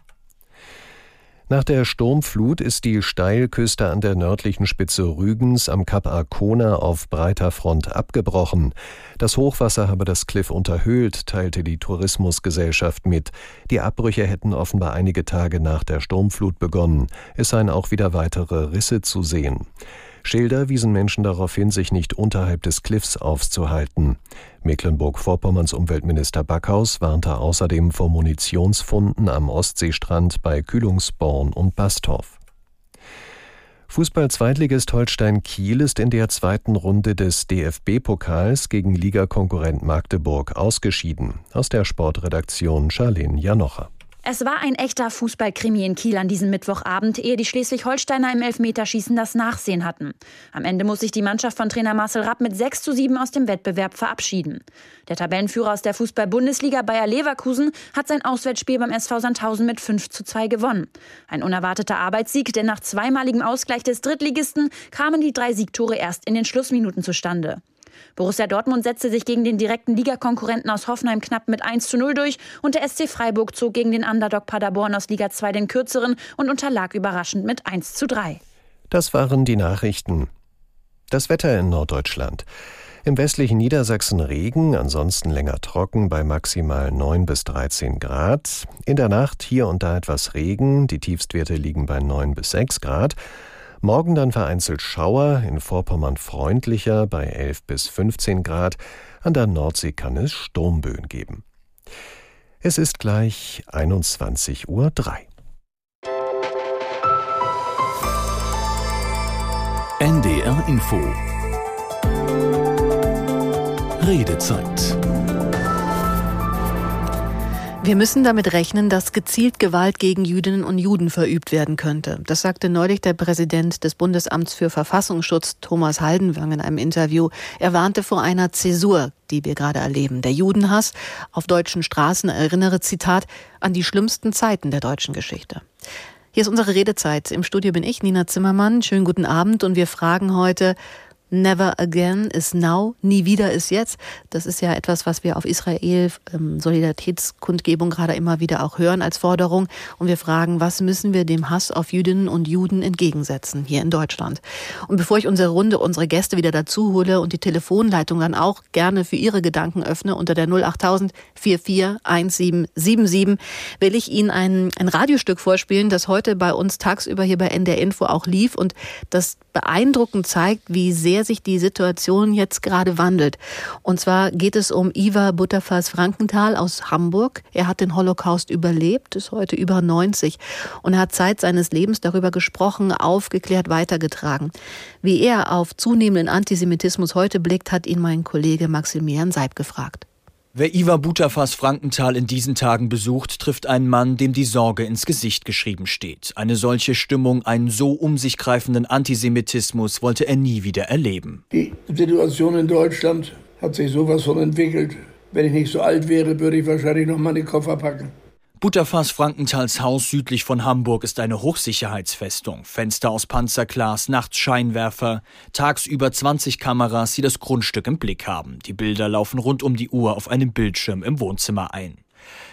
Nach der Sturmflut ist die Steilküste an der nördlichen Spitze Rügens am Kap Arkona auf breiter Front abgebrochen. Das Hochwasser habe das Kliff unterhöhlt, teilte die Tourismusgesellschaft mit. Die Abbrüche hätten offenbar einige Tage nach der Sturmflut begonnen. Es seien auch wieder weitere Risse zu sehen. Schilder wiesen Menschen darauf hin, sich nicht unterhalb des Cliffs aufzuhalten. Mecklenburg-Vorpommerns Umweltminister Backhaus warnte außerdem vor Munitionsfunden am Ostseestrand bei Kühlungsborn und Bastorf. Fußball-Zweitligist Holstein Kiel ist in der zweiten Runde des DFB-Pokals gegen Ligakonkurrent Magdeburg ausgeschieden. Aus der Sportredaktion Charlene Janocher. Es war ein echter Fußballkrimi in Kiel an diesem Mittwochabend, ehe die Schleswig-Holsteiner im Elfmeterschießen das Nachsehen hatten. Am Ende muss sich die Mannschaft von Trainer Marcel Rapp mit 6 zu 7 aus dem Wettbewerb verabschieden. Der Tabellenführer aus der Fußball-Bundesliga Bayer Leverkusen hat sein Auswärtsspiel beim SV Sandhausen mit 5 zu 2 gewonnen. Ein unerwarteter Arbeitssieg, denn nach zweimaligem Ausgleich des Drittligisten kamen die drei Siegtore erst in den Schlussminuten zustande. Borussia Dortmund setzte sich gegen den direkten Ligakonkurrenten aus Hoffenheim knapp mit 1 zu 0 durch und der SC Freiburg zog gegen den Underdog Paderborn aus Liga 2 den kürzeren und unterlag überraschend mit 1 zu 3. Das waren die Nachrichten. Das Wetter in Norddeutschland. Im westlichen Niedersachsen Regen, ansonsten länger trocken bei maximal 9 bis 13 Grad. In der Nacht hier und da etwas Regen, die Tiefstwerte liegen bei 9 bis 6 Grad. Morgen dann vereinzelt Schauer, in Vorpommern freundlicher bei 11 bis 15 Grad, an der Nordsee kann es Sturmböen geben. Es ist gleich 21.03 Uhr. NDR Info Redezeit wir müssen damit rechnen, dass gezielt Gewalt gegen Jüdinnen und Juden verübt werden könnte. Das sagte neulich der Präsident des Bundesamts für Verfassungsschutz, Thomas Haldenwang, in einem Interview. Er warnte vor einer Zäsur, die wir gerade erleben. Der Judenhass auf deutschen Straßen erinnere, Zitat, an die schlimmsten Zeiten der deutschen Geschichte. Hier ist unsere Redezeit. Im Studio bin ich, Nina Zimmermann. Schönen guten Abend und wir fragen heute, Never again is now, nie wieder ist jetzt. Das ist ja etwas, was wir auf Israel ähm, Solidaritätskundgebung gerade immer wieder auch hören als Forderung. Und wir fragen, was müssen wir dem Hass auf Jüdinnen und Juden entgegensetzen hier in Deutschland? Und bevor ich unsere Runde, unsere Gäste wieder dazu hole und die Telefonleitung dann auch gerne für ihre Gedanken öffne unter der 08000 441777, will ich Ihnen ein, ein Radiostück vorspielen, das heute bei uns tagsüber hier bei NDR Info auch lief und das beeindruckend zeigt, wie sehr der sich die Situation jetzt gerade wandelt. Und zwar geht es um Ivar Butterfass Frankenthal aus Hamburg. Er hat den Holocaust überlebt, ist heute über 90 und hat Zeit seines Lebens darüber gesprochen, aufgeklärt, weitergetragen. Wie er auf zunehmenden Antisemitismus heute blickt, hat ihn mein Kollege Maximilian Seib gefragt. Wer Ivar Butterfass Frankenthal in diesen Tagen besucht, trifft einen Mann, dem die Sorge ins Gesicht geschrieben steht. Eine solche Stimmung, einen so um sich greifenden Antisemitismus wollte er nie wieder erleben. Die Situation in Deutschland hat sich sowas von entwickelt. Wenn ich nicht so alt wäre, würde ich wahrscheinlich noch meine Koffer packen. Butterfass Frankenthals Haus südlich von Hamburg ist eine Hochsicherheitsfestung. Fenster aus Panzerglas, nachts Scheinwerfer, tagsüber 20 Kameras, die das Grundstück im Blick haben. Die Bilder laufen rund um die Uhr auf einem Bildschirm im Wohnzimmer ein.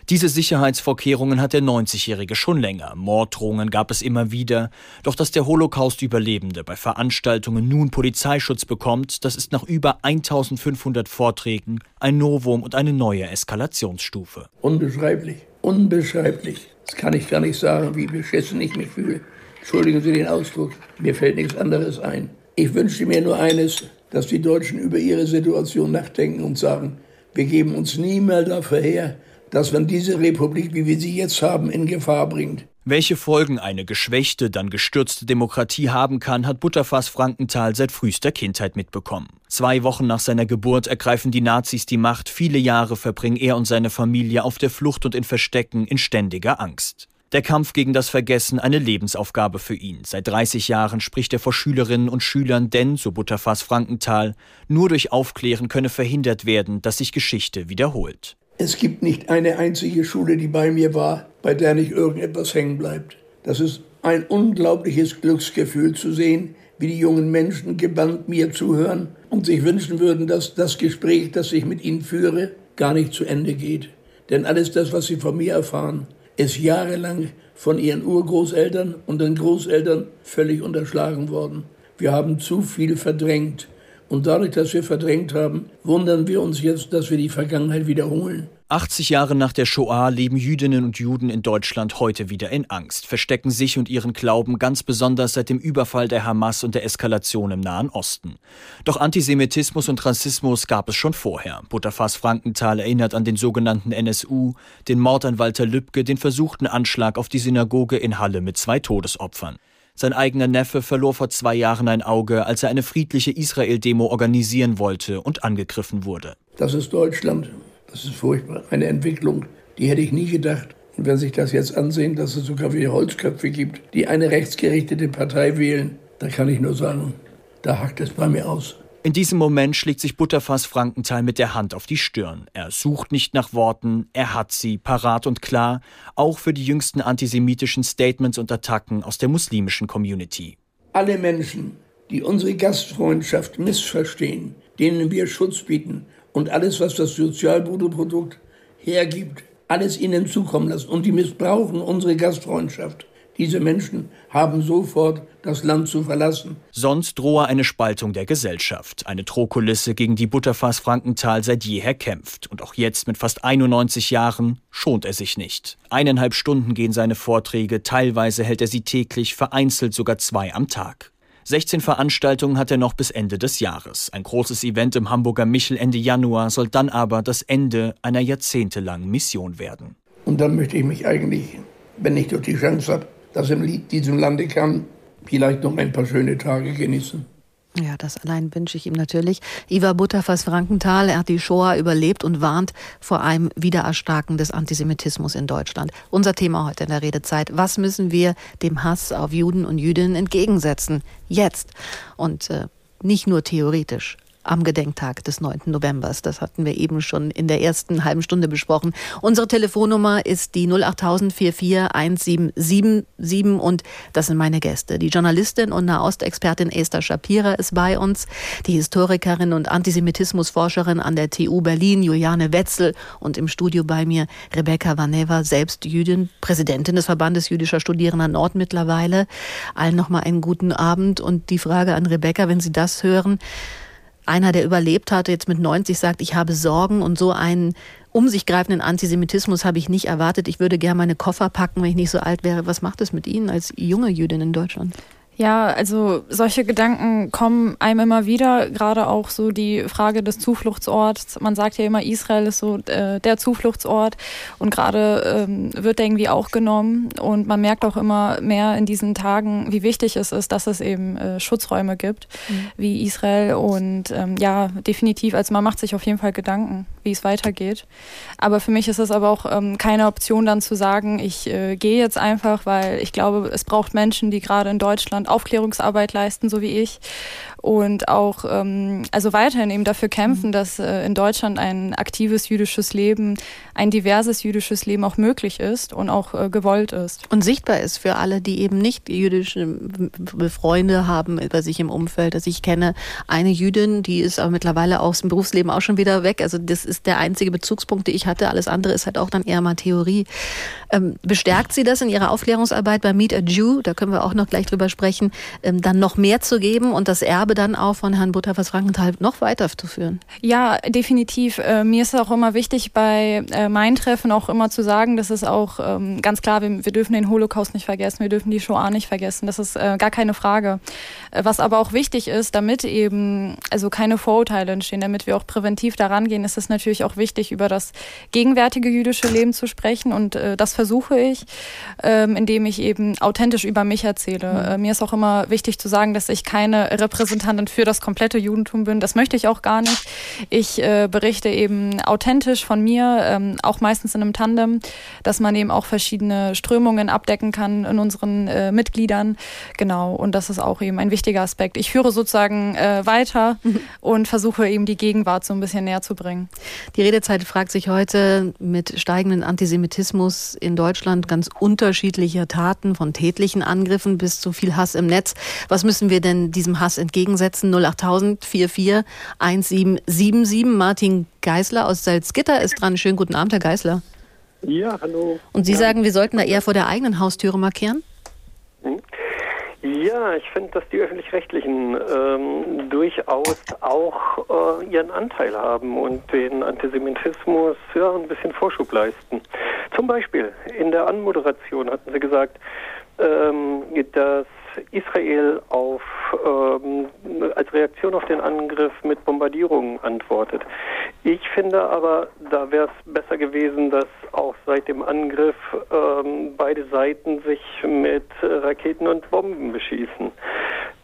Diese Sicherheitsvorkehrungen hat der 90-Jährige schon länger. Morddrohungen gab es immer wieder. Doch dass der Holocaust-Überlebende bei Veranstaltungen nun Polizeischutz bekommt, das ist nach über 1500 Vorträgen ein Novum und eine neue Eskalationsstufe. Unbeschreiblich unbeschreiblich. Das kann ich gar nicht sagen, wie beschissen ich mich fühle. Entschuldigen Sie den Ausdruck, mir fällt nichts anderes ein. Ich wünsche mir nur eines, dass die Deutschen über ihre Situation nachdenken und sagen, wir geben uns nie mehr dafür her, dass man diese Republik, wie wir sie jetzt haben, in Gefahr bringt. Welche Folgen eine geschwächte, dann gestürzte Demokratie haben kann, hat Butterfass Frankenthal seit frühester Kindheit mitbekommen. Zwei Wochen nach seiner Geburt ergreifen die Nazis die Macht. Viele Jahre verbringen er und seine Familie auf der Flucht und in Verstecken in ständiger Angst. Der Kampf gegen das Vergessen eine Lebensaufgabe für ihn. Seit 30 Jahren spricht er vor Schülerinnen und Schülern, denn, so Butterfass Frankenthal, nur durch Aufklären könne verhindert werden, dass sich Geschichte wiederholt. Es gibt nicht eine einzige Schule, die bei mir war, bei der nicht irgendetwas hängen bleibt. Das ist ein unglaubliches Glücksgefühl zu sehen, wie die jungen Menschen gebannt mir zuhören und sich wünschen würden, dass das Gespräch, das ich mit ihnen führe, gar nicht zu Ende geht. Denn alles das, was sie von mir erfahren, ist jahrelang von ihren Urgroßeltern und den Großeltern völlig unterschlagen worden. Wir haben zu viel verdrängt. Und dadurch, dass wir verdrängt haben, wundern wir uns jetzt, dass wir die Vergangenheit wiederholen. 80 Jahre nach der Shoah leben Jüdinnen und Juden in Deutschland heute wieder in Angst, verstecken sich und ihren Glauben ganz besonders seit dem Überfall der Hamas und der Eskalation im Nahen Osten. Doch Antisemitismus und Rassismus gab es schon vorher. Butterfass Frankenthal erinnert an den sogenannten NSU, den Mord an Walter Lübcke, den versuchten Anschlag auf die Synagoge in Halle mit zwei Todesopfern. Sein eigener Neffe verlor vor zwei Jahren ein Auge, als er eine friedliche Israel-Demo organisieren wollte und angegriffen wurde. Das ist Deutschland. Das ist furchtbar. Eine Entwicklung, die hätte ich nie gedacht. Und wenn sich das jetzt ansehen, dass es sogar wieder Holzköpfe gibt, die eine rechtsgerichtete Partei wählen, da kann ich nur sagen, da hackt es bei mir aus. In diesem Moment schlägt sich Butterfass Frankenthal mit der Hand auf die Stirn. Er sucht nicht nach Worten, er hat sie, parat und klar, auch für die jüngsten antisemitischen Statements und Attacken aus der muslimischen Community. Alle Menschen, die unsere Gastfreundschaft missverstehen, denen wir Schutz bieten und alles, was das Sozialbruttoprodukt hergibt, alles ihnen zukommen lassen und die missbrauchen unsere Gastfreundschaft, diese Menschen haben sofort das Land zu verlassen. Sonst drohe eine Spaltung der Gesellschaft, eine Drohkulisse, gegen die Butterfass Frankenthal seit jeher kämpft. Und auch jetzt mit fast 91 Jahren schont er sich nicht. Eineinhalb Stunden gehen seine Vorträge, teilweise hält er sie täglich, vereinzelt sogar zwei am Tag. 16 Veranstaltungen hat er noch bis Ende des Jahres. Ein großes Event im Hamburger Michel Ende Januar soll dann aber das Ende einer jahrzehntelangen Mission werden. Und dann möchte ich mich eigentlich, wenn ich doch die Chance habe, dass in diesem Lande kann, vielleicht noch ein paar schöne Tage genießen. Ja, das allein wünsche ich ihm natürlich. Ivar Butterfass Frankenthal, er hat die Shoah überlebt und warnt vor einem Wiedererstarken des Antisemitismus in Deutschland. Unser Thema heute in der Redezeit. Was müssen wir dem Hass auf Juden und Jüdinnen entgegensetzen? Jetzt. Und äh, nicht nur theoretisch am Gedenktag des 9. Novembers. Das hatten wir eben schon in der ersten halben Stunde besprochen. Unsere Telefonnummer ist die 08000 441777 und das sind meine Gäste. Die Journalistin und Nahostexpertin Esther Shapira ist bei uns, die Historikerin und Antisemitismusforscherin an der TU Berlin Juliane Wetzel und im Studio bei mir Rebecca Vaneva, selbst Jüdin, Präsidentin des Verbandes jüdischer Studierender Nord mittlerweile. Allen nochmal einen guten Abend und die Frage an Rebecca, wenn Sie das hören, einer, der überlebt hatte, jetzt mit 90 sagt, ich habe Sorgen und so einen um sich greifenden Antisemitismus habe ich nicht erwartet. Ich würde gerne meine Koffer packen, wenn ich nicht so alt wäre. Was macht es mit Ihnen als junge Jüdin in Deutschland? Ja, also solche Gedanken kommen einem immer wieder, gerade auch so die Frage des Zufluchtsorts. Man sagt ja immer, Israel ist so äh, der Zufluchtsort und gerade ähm, wird der irgendwie auch genommen und man merkt auch immer mehr in diesen Tagen, wie wichtig es ist, dass es eben äh, Schutzräume gibt, mhm. wie Israel und ähm, ja, definitiv, also man macht sich auf jeden Fall Gedanken, wie es weitergeht. Aber für mich ist es aber auch ähm, keine Option dann zu sagen, ich äh, gehe jetzt einfach, weil ich glaube, es braucht Menschen, die gerade in Deutschland Aufklärungsarbeit leisten, so wie ich. Und auch ähm, also weiterhin eben dafür kämpfen, dass äh, in Deutschland ein aktives jüdisches Leben, ein diverses jüdisches Leben auch möglich ist und auch äh, gewollt ist. Und sichtbar ist für alle, die eben nicht jüdische Freunde haben bei sich im Umfeld. Also ich kenne eine Jüdin, die ist aber mittlerweile aus dem Berufsleben auch schon wieder weg. Also das ist der einzige Bezugspunkt, den ich hatte. Alles andere ist halt auch dann eher mal Theorie. Ähm, bestärkt sie das in ihrer Aufklärungsarbeit bei Meet a Jew? Da können wir auch noch gleich drüber sprechen ähm, dann noch mehr zu geben und das Erbe dann auch von Herrn Butterfass Frankenthal noch weiterzuführen? Ja, definitiv. Äh, mir ist auch immer wichtig, bei äh, meinen Treffen auch immer zu sagen, dass es auch ähm, ganz klar, wir, wir, dürfen den Holocaust nicht vergessen, wir dürfen die Shoah nicht vergessen. Das ist äh, gar keine Frage. Äh, was aber auch wichtig ist, damit eben also keine Vorurteile entstehen, damit wir auch präventiv daran gehen, ist es natürlich auch wichtig, über das gegenwärtige jüdische Leben zu sprechen und äh, das versuche ich, ähm, indem ich eben authentisch über mich erzähle. Mhm. Äh, mir ist auch immer wichtig zu sagen, dass ich keine Repräsentantin für das komplette Judentum bin. Das möchte ich auch gar nicht. Ich äh, berichte eben authentisch von mir, ähm, auch meistens in einem Tandem, dass man eben auch verschiedene Strömungen abdecken kann in unseren äh, Mitgliedern. Genau, und das ist auch eben ein wichtiger Aspekt. Ich führe sozusagen äh, weiter <laughs> mhm. und versuche eben die Gegenwart so ein bisschen näher zu bringen. Die Redezeit fragt sich heute mit steigenden Antisemitismus in Deutschland ganz unterschiedliche Taten, von tätlichen Angriffen bis zu viel Hass im Netz. Was müssen wir denn diesem Hass entgegensetzen? 08000 44 1777. Martin Geisler aus Salzgitter ist dran. Schönen guten Abend, Herr Geisler. Ja, hallo. Und Sie ja. sagen, wir sollten da eher vor der eigenen Haustüre markieren? Hm? Ja, ich finde, dass die öffentlich-rechtlichen ähm, durchaus auch äh, ihren Anteil haben und den Antisemitismus ja, ein bisschen Vorschub leisten. Zum Beispiel in der Anmoderation hatten Sie gesagt, ähm, dass Israel auf, ähm, als Reaktion auf den Angriff mit Bombardierungen antwortet. Ich finde aber, da wäre es besser gewesen, dass auch seit dem Angriff ähm, beide Seiten sich mit Raketen und Bomben beschießen.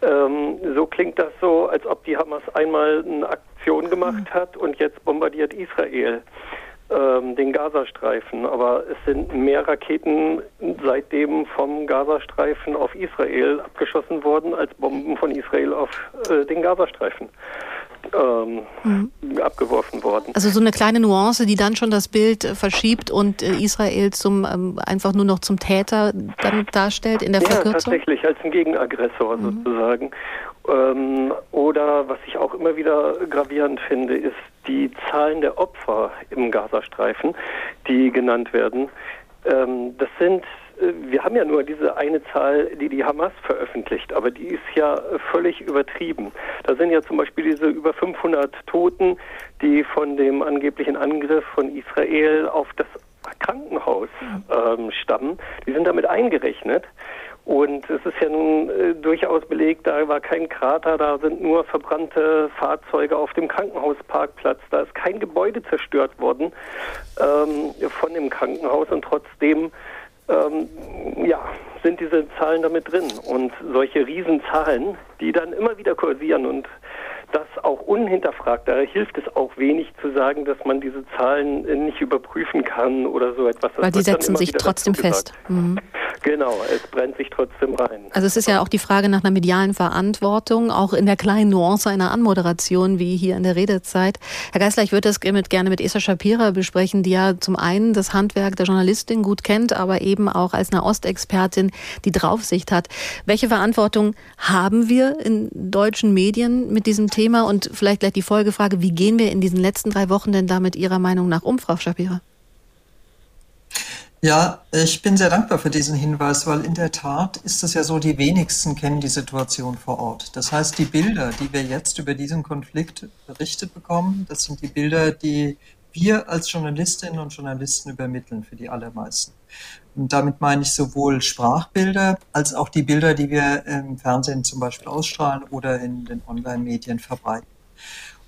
Ähm, so klingt das so, als ob die Hamas einmal eine Aktion gemacht hat und jetzt bombardiert Israel ähm, den Gazastreifen. Aber es sind mehr Raketen seitdem vom Gazastreifen auf Israel abgeschossen worden, als Bomben von Israel auf äh, den Gazastreifen. Ähm, mhm. abgeworfen worden. Also so eine kleine Nuance, die dann schon das Bild äh, verschiebt und äh, Israel zum ähm, einfach nur noch zum Täter dann darstellt in der ja, Verkürzung? tatsächlich als ein Gegenaggressor mhm. sozusagen. Ähm, oder was ich auch immer wieder gravierend finde, ist die Zahlen der Opfer im Gazastreifen, die genannt werden. Ähm, das sind äh, wir haben ja nur diese eine Zahl, die die Hamas veröffentlicht, aber die ist ja völlig übertrieben. Da sind ja zum Beispiel diese über 500 Toten, die von dem angeblichen Angriff von Israel auf das Krankenhaus ähm, stammen. Die sind damit eingerechnet. Und es ist ja nun äh, durchaus belegt, da war kein Krater, da sind nur verbrannte Fahrzeuge auf dem Krankenhausparkplatz. Da ist kein Gebäude zerstört worden ähm, von dem Krankenhaus und trotzdem ähm, ja, sind diese Zahlen damit drin. Und solche Riesenzahlen, die dann immer wieder kursieren und das auch unhinterfragt. Da hilft es auch wenig zu sagen, dass man diese Zahlen nicht überprüfen kann oder so etwas. Das Weil die setzen sich trotzdem fest. Mhm. Genau, es brennt sich trotzdem rein. Also es ist ja auch die Frage nach einer medialen Verantwortung, auch in der kleinen Nuance einer Anmoderation, wie hier in der Redezeit. Herr Geisler, ich würde das gerne mit Esa Shapira besprechen, die ja zum einen das Handwerk der Journalistin gut kennt, aber eben auch als eine Ostexpertin die Draufsicht hat. Welche Verantwortung haben wir in deutschen Medien mit diesem Thema? Und vielleicht gleich die Folgefrage, wie gehen wir in diesen letzten drei Wochen denn damit Ihrer Meinung nach um, Frau Shapira? Ja, ich bin sehr dankbar für diesen Hinweis, weil in der Tat ist es ja so, die wenigsten kennen die Situation vor Ort. Das heißt, die Bilder, die wir jetzt über diesen Konflikt berichtet bekommen, das sind die Bilder, die wir als Journalistinnen und Journalisten übermitteln für die allermeisten. Und damit meine ich sowohl Sprachbilder als auch die Bilder, die wir im Fernsehen zum Beispiel ausstrahlen oder in den Online-Medien verbreiten.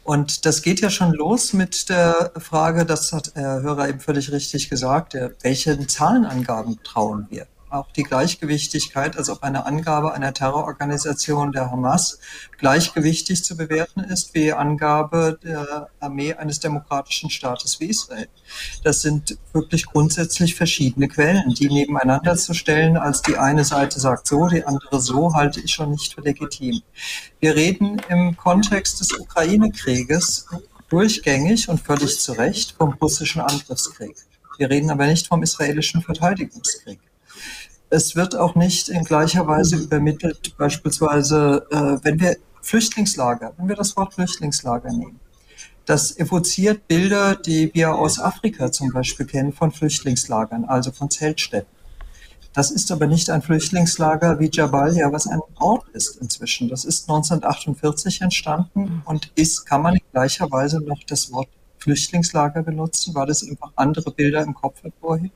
Und das geht ja schon los mit der Frage, das hat Herr Hörer eben völlig richtig gesagt, welchen Zahlenangaben trauen wir? Auch die Gleichgewichtigkeit, als ob eine Angabe einer Terrororganisation der Hamas gleichgewichtig zu bewerten ist wie Angabe der Armee eines demokratischen Staates wie Israel. Das sind wirklich grundsätzlich verschiedene Quellen, die nebeneinander zu stellen, als die eine Seite sagt so, die andere so, halte ich schon nicht für legitim. Wir reden im Kontext des Ukraine-Krieges durchgängig und völlig zu Recht vom russischen Angriffskrieg. Wir reden aber nicht vom israelischen Verteidigungskrieg. Es wird auch nicht in gleicher Weise übermittelt, beispielsweise, äh, wenn wir Flüchtlingslager, wenn wir das Wort Flüchtlingslager nehmen. Das evoziert Bilder, die wir aus Afrika zum Beispiel kennen, von Flüchtlingslagern, also von Zeltstätten. Das ist aber nicht ein Flüchtlingslager wie Jabalia, was ein Ort ist inzwischen. Das ist 1948 entstanden und ist, kann man in gleicher Weise noch das Wort Flüchtlingslager benutzen, weil es einfach andere Bilder im Kopf hervorhebt.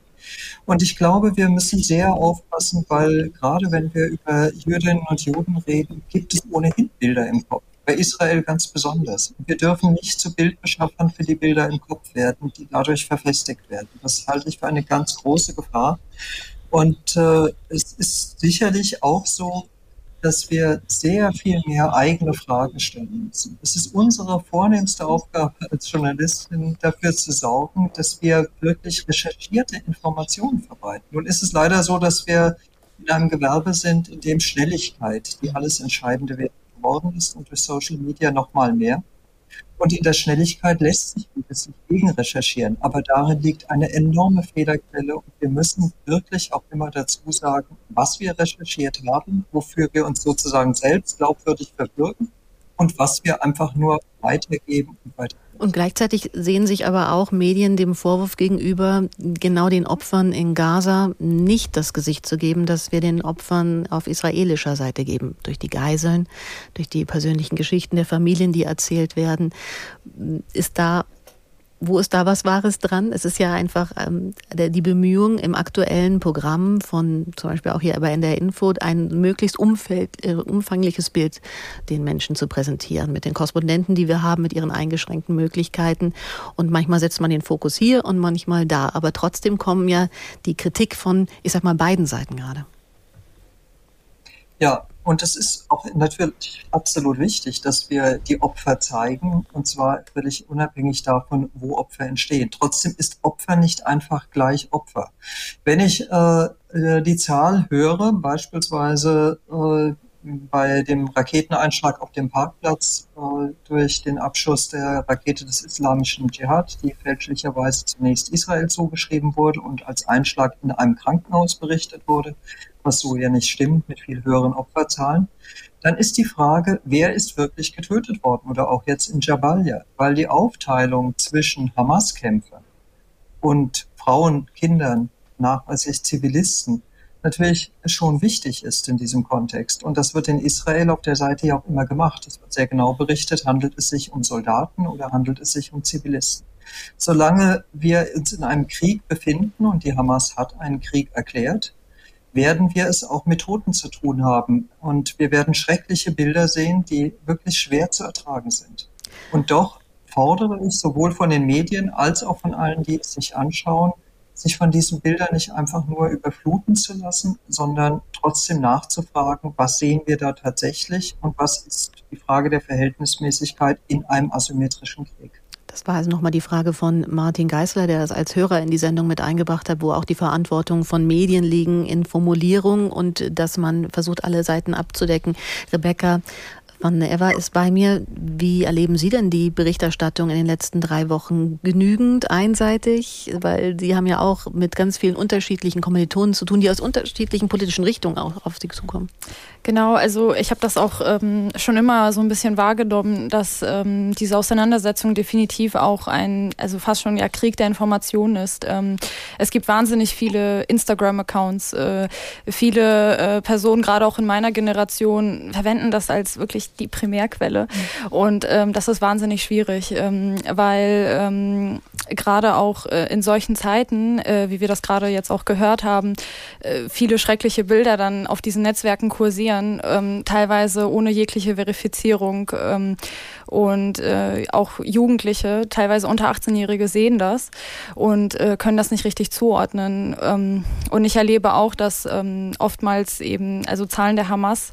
Und ich glaube, wir müssen sehr aufpassen, weil gerade wenn wir über Jüdinnen und Juden reden, gibt es ohnehin Bilder im Kopf. Bei Israel ganz besonders. Wir dürfen nicht zu Bildbeschaffern für die Bilder im Kopf werden, die dadurch verfestigt werden. Das halte ich für eine ganz große Gefahr. Und äh, es ist sicherlich auch so, dass wir sehr viel mehr eigene Fragen stellen müssen. Es ist unsere vornehmste Aufgabe als Journalistin, dafür zu sorgen, dass wir wirklich recherchierte Informationen verbreiten. Nun ist es leider so, dass wir in einem Gewerbe sind, in dem Schnelligkeit die alles Entscheidende geworden ist und durch Social Media noch mal mehr. Und in der Schnelligkeit lässt sich ein bisschen gegen recherchieren. Aber darin liegt eine enorme Fehlerquelle. Und wir müssen wirklich auch immer dazu sagen, was wir recherchiert haben, wofür wir uns sozusagen selbst glaubwürdig verbürgen und was wir einfach nur weitergeben und weitergeben. Und gleichzeitig sehen sich aber auch Medien dem Vorwurf gegenüber, genau den Opfern in Gaza nicht das Gesicht zu geben, das wir den Opfern auf israelischer Seite geben. Durch die Geiseln, durch die persönlichen Geschichten der Familien, die erzählt werden. Ist da wo ist da was Wahres dran? Es ist ja einfach ähm, der, die Bemühung im aktuellen Programm von zum Beispiel auch hier bei in der Info ein möglichst umfeld, äh, umfangliches Bild den Menschen zu präsentieren mit den Korrespondenten, die wir haben, mit ihren eingeschränkten Möglichkeiten. Und manchmal setzt man den Fokus hier und manchmal da. Aber trotzdem kommen ja die Kritik von, ich sag mal, beiden Seiten gerade. Ja, und es ist auch natürlich absolut wichtig, dass wir die Opfer zeigen, und zwar völlig unabhängig davon, wo Opfer entstehen. Trotzdem ist Opfer nicht einfach gleich Opfer. Wenn ich äh, äh die Zahl höre, beispielsweise äh, bei dem Raketeneinschlag auf dem Parkplatz äh, durch den Abschuss der Rakete des islamischen Dschihad, die fälschlicherweise zunächst Israel zugeschrieben wurde und als Einschlag in einem Krankenhaus berichtet wurde, was so ja nicht stimmt mit viel höheren Opferzahlen, dann ist die Frage, wer ist wirklich getötet worden oder auch jetzt in Jabalia, weil die Aufteilung zwischen Hamas-Kämpfern und Frauen, Kindern, nachweislich Zivilisten, natürlich schon wichtig ist in diesem Kontext. Und das wird in Israel auf der Seite ja auch immer gemacht. Es wird sehr genau berichtet, handelt es sich um Soldaten oder handelt es sich um Zivilisten. Solange wir uns in einem Krieg befinden und die Hamas hat einen Krieg erklärt, werden wir es auch mit Toten zu tun haben. Und wir werden schreckliche Bilder sehen, die wirklich schwer zu ertragen sind. Und doch fordere ich sowohl von den Medien als auch von allen, die es sich anschauen, sich von diesen Bildern nicht einfach nur überfluten zu lassen, sondern trotzdem nachzufragen, was sehen wir da tatsächlich und was ist die Frage der Verhältnismäßigkeit in einem asymmetrischen Krieg. Das war also nochmal die Frage von Martin Geißler, der das als Hörer in die Sendung mit eingebracht hat, wo auch die Verantwortung von Medien liegen in Formulierung und dass man versucht, alle Seiten abzudecken. Rebecca, Van Eva ist bei mir. Wie erleben Sie denn die Berichterstattung in den letzten drei Wochen? Genügend einseitig? Weil Sie haben ja auch mit ganz vielen unterschiedlichen Kommilitonen zu tun, die aus unterschiedlichen politischen Richtungen auch auf Sie zukommen. Genau, also ich habe das auch ähm, schon immer so ein bisschen wahrgenommen, dass ähm, diese Auseinandersetzung definitiv auch ein, also fast schon ja Krieg der Informationen ist. Ähm, es gibt wahnsinnig viele Instagram-Accounts, äh, viele äh, Personen, gerade auch in meiner Generation, verwenden das als wirklich die Primärquelle. Und ähm, das ist wahnsinnig schwierig, ähm, weil ähm, gerade auch äh, in solchen Zeiten, äh, wie wir das gerade jetzt auch gehört haben, äh, viele schreckliche Bilder dann auf diesen Netzwerken kursieren ähm, teilweise ohne jegliche Verifizierung. Ähm, und äh, auch Jugendliche, teilweise unter 18-Jährige, sehen das und äh, können das nicht richtig zuordnen. Ähm, und ich erlebe auch, dass ähm, oftmals eben, also Zahlen der Hamas,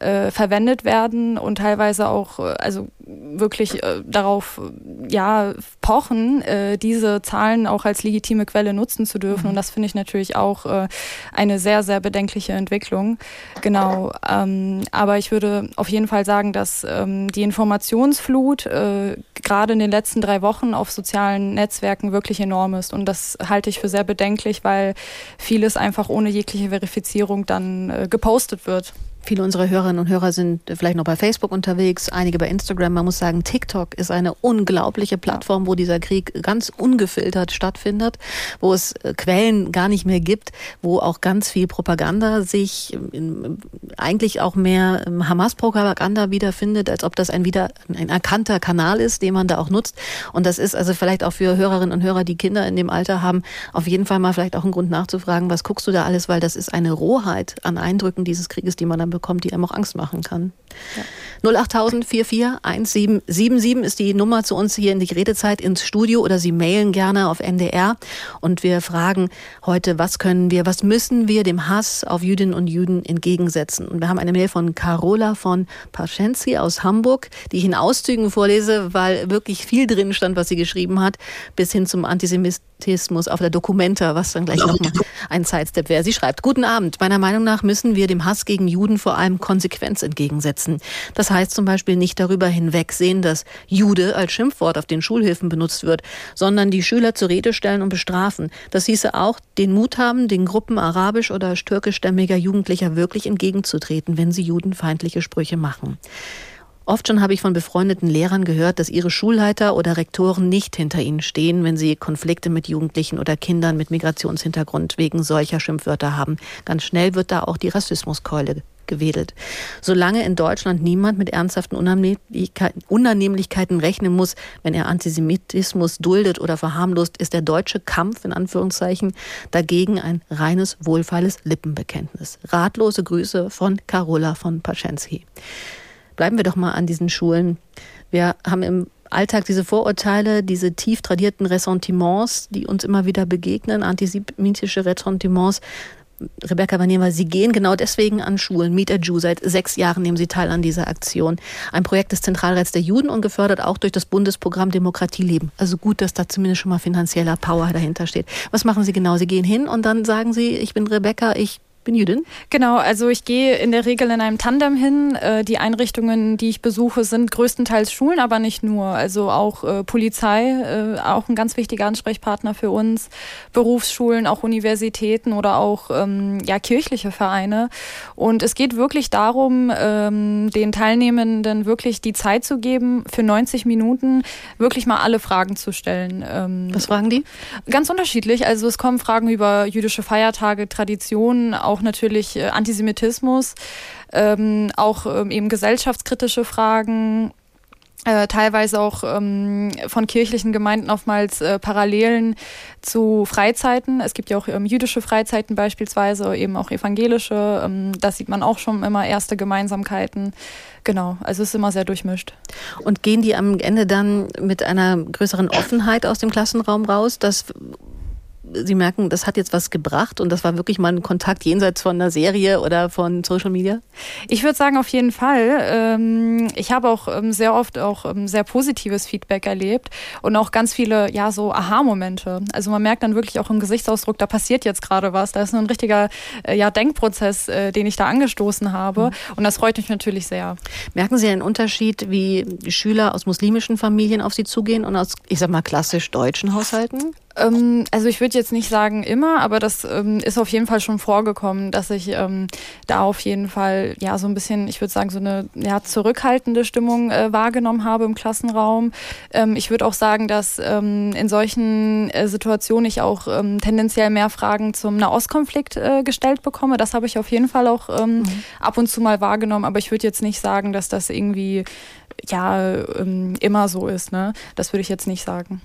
äh, verwendet werden und teilweise auch äh, also wirklich äh, darauf ja pochen, äh, diese Zahlen auch als legitime Quelle nutzen zu dürfen. Mhm. Und das finde ich natürlich auch äh, eine sehr, sehr bedenkliche Entwicklung. Genau. Ähm, aber ich würde auf jeden Fall sagen, dass ähm, die Informationsflut äh, gerade in den letzten drei Wochen auf sozialen Netzwerken wirklich enorm ist. Und das halte ich für sehr bedenklich, weil vieles einfach ohne jegliche Verifizierung dann äh, gepostet wird. Viele unserer Hörerinnen und Hörer sind vielleicht noch bei Facebook unterwegs, einige bei Instagram. Man muss sagen, TikTok ist eine unglaubliche Plattform, wo dieser Krieg ganz ungefiltert stattfindet, wo es äh, Quellen gar nicht mehr gibt, wo auch ganz viel Propaganda sich in, eigentlich auch mehr ähm, Hamas-Propaganda wiederfindet, als ob das ein wieder ein erkannter Kanal ist, den man da auch nutzt. Und das ist also vielleicht auch für Hörerinnen und Hörer, die Kinder in dem Alter haben, auf jeden Fall mal vielleicht auch ein Grund nachzufragen, was guckst du da alles, weil das ist eine Rohheit an Eindrücken dieses Krieges, die man dann bekommt, die einem auch Angst machen kann. Ja. 08000 44 1777 ist die Nummer zu uns hier in die Redezeit ins Studio oder Sie mailen gerne auf NDR und wir fragen heute, was können wir, was müssen wir dem Hass auf Jüdinnen und Juden entgegensetzen? Und wir haben eine Mail von Carola von Paschenzi aus Hamburg, die ich in Auszügen vorlese, weil wirklich viel drin stand, was sie geschrieben hat, bis hin zum Antisemitismus auf der Dokumenta, was dann gleich nochmal ein Sidestep wäre. Sie schreibt, guten Abend. Meiner Meinung nach müssen wir dem Hass gegen Juden vor allem Konsequenz entgegensetzen. Das heißt zum Beispiel nicht darüber hinwegsehen, dass Jude als Schimpfwort auf den Schulhilfen benutzt wird, sondern die Schüler zur Rede stellen und bestrafen. Das hieße auch, den Mut haben, den Gruppen arabisch- oder türkischstämmiger Jugendlicher wirklich entgegenzutreten, wenn sie judenfeindliche Sprüche machen. Oft schon habe ich von befreundeten Lehrern gehört, dass ihre Schulleiter oder Rektoren nicht hinter ihnen stehen, wenn sie Konflikte mit Jugendlichen oder Kindern mit Migrationshintergrund wegen solcher Schimpfwörter haben. Ganz schnell wird da auch die Rassismuskeule gewedelt. Solange in Deutschland niemand mit ernsthaften Unannehmlichkeiten rechnen muss, wenn er Antisemitismus duldet oder verharmlost, ist der deutsche Kampf in Anführungszeichen dagegen ein reines wohlfeiles Lippenbekenntnis. Ratlose Grüße von Carola von Paschensky. Bleiben wir doch mal an diesen Schulen. Wir haben im Alltag diese Vorurteile, diese tief tradierten Ressentiments, die uns immer wieder begegnen, antisemitische Ressentiments. Rebecca Vaneva, Sie gehen genau deswegen an Schulen. Meet a Jew. Seit sechs Jahren nehmen Sie teil an dieser Aktion. Ein Projekt des Zentralrats der Juden und gefördert auch durch das Bundesprogramm Demokratie leben. Also gut, dass da zumindest schon mal finanzieller Power dahinter steht. Was machen Sie genau? Sie gehen hin und dann sagen Sie, ich bin Rebecca, ich bin Jüdin? Genau, also ich gehe in der Regel in einem Tandem hin. Äh, die Einrichtungen, die ich besuche, sind größtenteils Schulen, aber nicht nur. Also auch äh, Polizei, äh, auch ein ganz wichtiger Ansprechpartner für uns. Berufsschulen, auch Universitäten oder auch ähm, ja, kirchliche Vereine. Und es geht wirklich darum, ähm, den Teilnehmenden wirklich die Zeit zu geben, für 90 Minuten wirklich mal alle Fragen zu stellen. Ähm, Was fragen die? Ganz unterschiedlich. Also es kommen Fragen über jüdische Feiertage, Traditionen, auch auch natürlich äh, Antisemitismus, ähm, auch ähm, eben gesellschaftskritische Fragen, äh, teilweise auch ähm, von kirchlichen Gemeinden oftmals äh, Parallelen zu Freizeiten. Es gibt ja auch ähm, jüdische Freizeiten beispielsweise, eben auch evangelische. Ähm, das sieht man auch schon immer erste Gemeinsamkeiten. Genau, also es ist immer sehr durchmischt. Und gehen die am Ende dann mit einer größeren Offenheit aus dem Klassenraum raus, dass Sie merken, das hat jetzt was gebracht und das war wirklich mal ein Kontakt jenseits von einer Serie oder von Social Media? Ich würde sagen, auf jeden Fall. Ähm, ich habe auch ähm, sehr oft auch ähm, sehr positives Feedback erlebt und auch ganz viele, ja, so Aha-Momente. Also man merkt dann wirklich auch im Gesichtsausdruck, da passiert jetzt gerade was. Da ist ein richtiger äh, ja, Denkprozess, äh, den ich da angestoßen habe. Mhm. Und das freut mich natürlich sehr. Merken Sie einen Unterschied, wie Schüler aus muslimischen Familien auf Sie zugehen und aus, ich sag mal, klassisch deutschen Haushalten? Ähm, also ich würde jetzt nicht sagen immer, aber das ähm, ist auf jeden Fall schon vorgekommen, dass ich ähm, da auf jeden Fall ja so ein bisschen, ich würde sagen, so eine ja, zurückhaltende Stimmung äh, wahrgenommen habe im Klassenraum. Ähm, ich würde auch sagen, dass ähm, in solchen äh, Situationen ich auch ähm, tendenziell mehr Fragen zum Nahostkonflikt äh, gestellt bekomme. Das habe ich auf jeden Fall auch mhm. ab und zu mal wahrgenommen, aber ich würde jetzt nicht sagen, dass das irgendwie ja immer so ist. Ne? Das würde ich jetzt nicht sagen.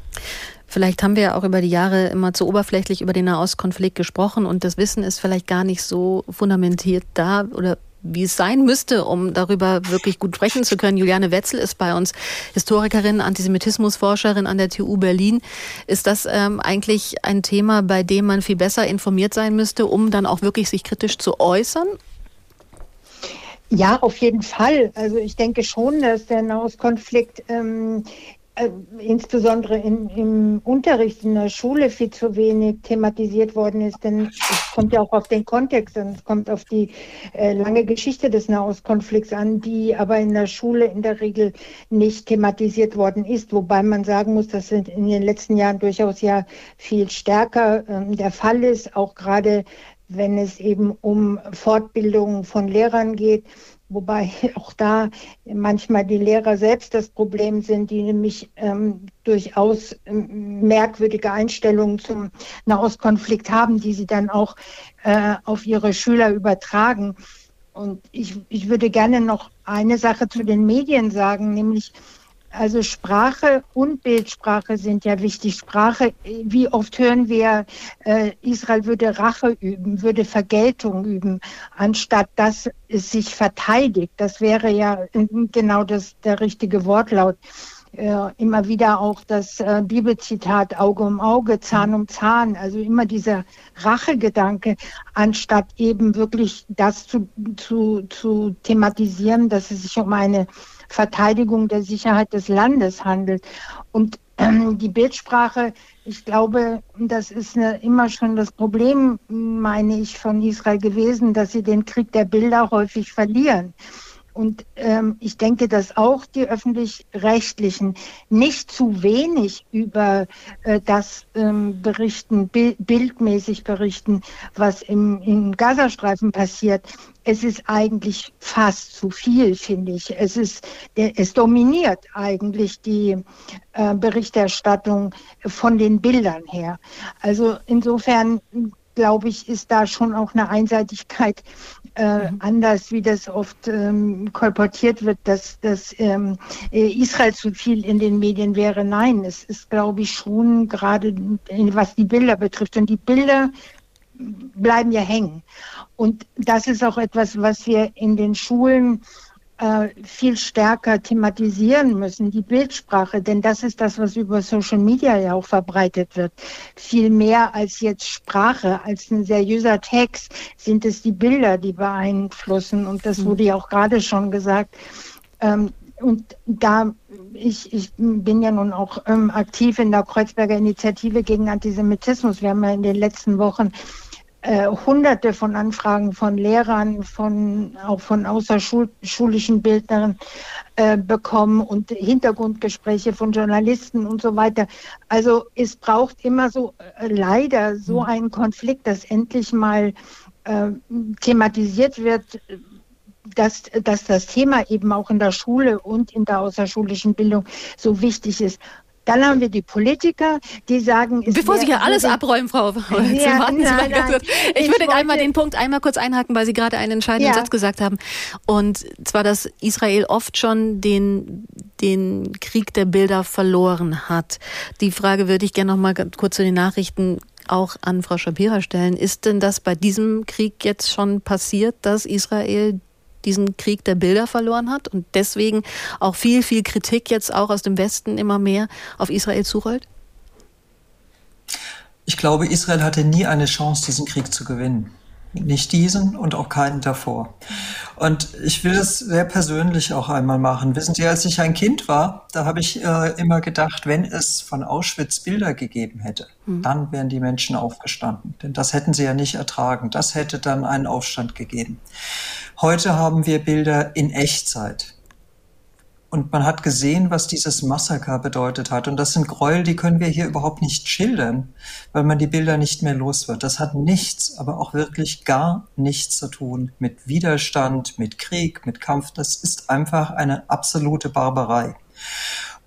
Vielleicht haben wir ja auch über die Jahre immer zu oberflächlich über den Nahostkonflikt gesprochen und das Wissen ist vielleicht gar nicht so fundamentiert da oder wie es sein müsste, um darüber wirklich gut sprechen zu können. Juliane Wetzel ist bei uns Historikerin, Antisemitismusforscherin an der TU Berlin. Ist das ähm, eigentlich ein Thema, bei dem man viel besser informiert sein müsste, um dann auch wirklich sich kritisch zu äußern? Ja, auf jeden Fall. Also ich denke schon, dass der Nahostkonflikt ähm, äh, insbesondere in, im Unterricht in der Schule viel zu wenig thematisiert worden ist, denn es kommt ja auch auf den Kontext und es kommt auf die äh, lange Geschichte des Nahostkonflikts an, die aber in der Schule in der Regel nicht thematisiert worden ist, wobei man sagen muss, dass in den letzten Jahren durchaus ja viel stärker äh, der Fall ist, auch gerade wenn es eben um Fortbildung von Lehrern geht wobei auch da manchmal die Lehrer selbst das Problem sind, die nämlich ähm, durchaus ähm, merkwürdige Einstellungen zum Nahostkonflikt haben, die sie dann auch äh, auf ihre Schüler übertragen. Und ich, ich würde gerne noch eine Sache zu den Medien sagen, nämlich also Sprache und Bildsprache sind ja wichtig. Sprache, wie oft hören wir, äh, Israel würde Rache üben, würde Vergeltung üben, anstatt dass es sich verteidigt. Das wäre ja genau das, der richtige Wortlaut. Äh, immer wieder auch das äh, Bibelzitat Auge um Auge, Zahn um Zahn, also immer dieser Rachegedanke, anstatt eben wirklich das zu, zu, zu thematisieren, dass es sich um eine Verteidigung der Sicherheit des Landes handelt. Und ähm, die Bildsprache, ich glaube, das ist eine, immer schon das Problem, meine ich, von Israel gewesen, dass sie den Krieg der Bilder häufig verlieren. Und ähm, ich denke, dass auch die öffentlich-rechtlichen nicht zu wenig über äh, das ähm, berichten, bi bildmäßig berichten, was im, im Gazastreifen passiert. Es ist eigentlich fast zu viel, finde ich. Es ist, es dominiert eigentlich die äh, Berichterstattung von den Bildern her. Also insofern glaube ich, ist da schon auch eine Einseitigkeit äh, mhm. anders, wie das oft ähm, kolportiert wird, dass, dass ähm, äh, Israel zu viel in den Medien wäre. Nein, es ist, glaube ich, schon gerade, was die Bilder betrifft. Und die Bilder bleiben ja hängen. Und das ist auch etwas, was wir in den Schulen äh, viel stärker thematisieren müssen, die Bildsprache, denn das ist das, was über Social Media ja auch verbreitet wird. Viel mehr als jetzt Sprache, als ein seriöser Text sind es die Bilder, die beeinflussen. Und das wurde ja auch gerade schon gesagt. Ähm, und da, ich, ich bin ja nun auch ähm, aktiv in der Kreuzberger Initiative gegen Antisemitismus. Wir haben ja in den letzten Wochen äh, hunderte von Anfragen von Lehrern, von, auch von außerschulischen Bildnern äh, bekommen und Hintergrundgespräche von Journalisten und so weiter. Also es braucht immer so äh, leider so mhm. einen Konflikt, dass endlich mal äh, thematisiert wird, dass, dass das Thema eben auch in der Schule und in der außerschulischen Bildung so wichtig ist. Dann haben wir die Politiker, die sagen... Bevor Sie hier alles abräumen, Frau, Frau ja, warten Sie mal ganz kurz. Ich, ich würde wollte, einmal den Punkt einmal kurz einhaken, weil Sie gerade einen entscheidenden ja. Satz gesagt haben. Und zwar, dass Israel oft schon den, den Krieg der Bilder verloren hat. Die Frage würde ich gerne noch mal kurz zu den Nachrichten auch an Frau Shapira stellen. Ist denn das bei diesem Krieg jetzt schon passiert, dass Israel diesen Krieg der Bilder verloren hat und deswegen auch viel, viel Kritik jetzt auch aus dem Westen immer mehr auf Israel zurollt? Ich glaube, Israel hatte nie eine Chance, diesen Krieg zu gewinnen. Nicht diesen und auch keinen davor. Und ich will es sehr persönlich auch einmal machen. Wissen Sie, als ich ein Kind war, da habe ich äh, immer gedacht, wenn es von Auschwitz Bilder gegeben hätte, mhm. dann wären die Menschen aufgestanden. Denn das hätten sie ja nicht ertragen. Das hätte dann einen Aufstand gegeben. Heute haben wir Bilder in Echtzeit. Und man hat gesehen, was dieses Massaker bedeutet hat. Und das sind Gräuel, die können wir hier überhaupt nicht schildern, weil man die Bilder nicht mehr los wird. Das hat nichts, aber auch wirklich gar nichts zu tun mit Widerstand, mit Krieg, mit Kampf. Das ist einfach eine absolute Barbarei.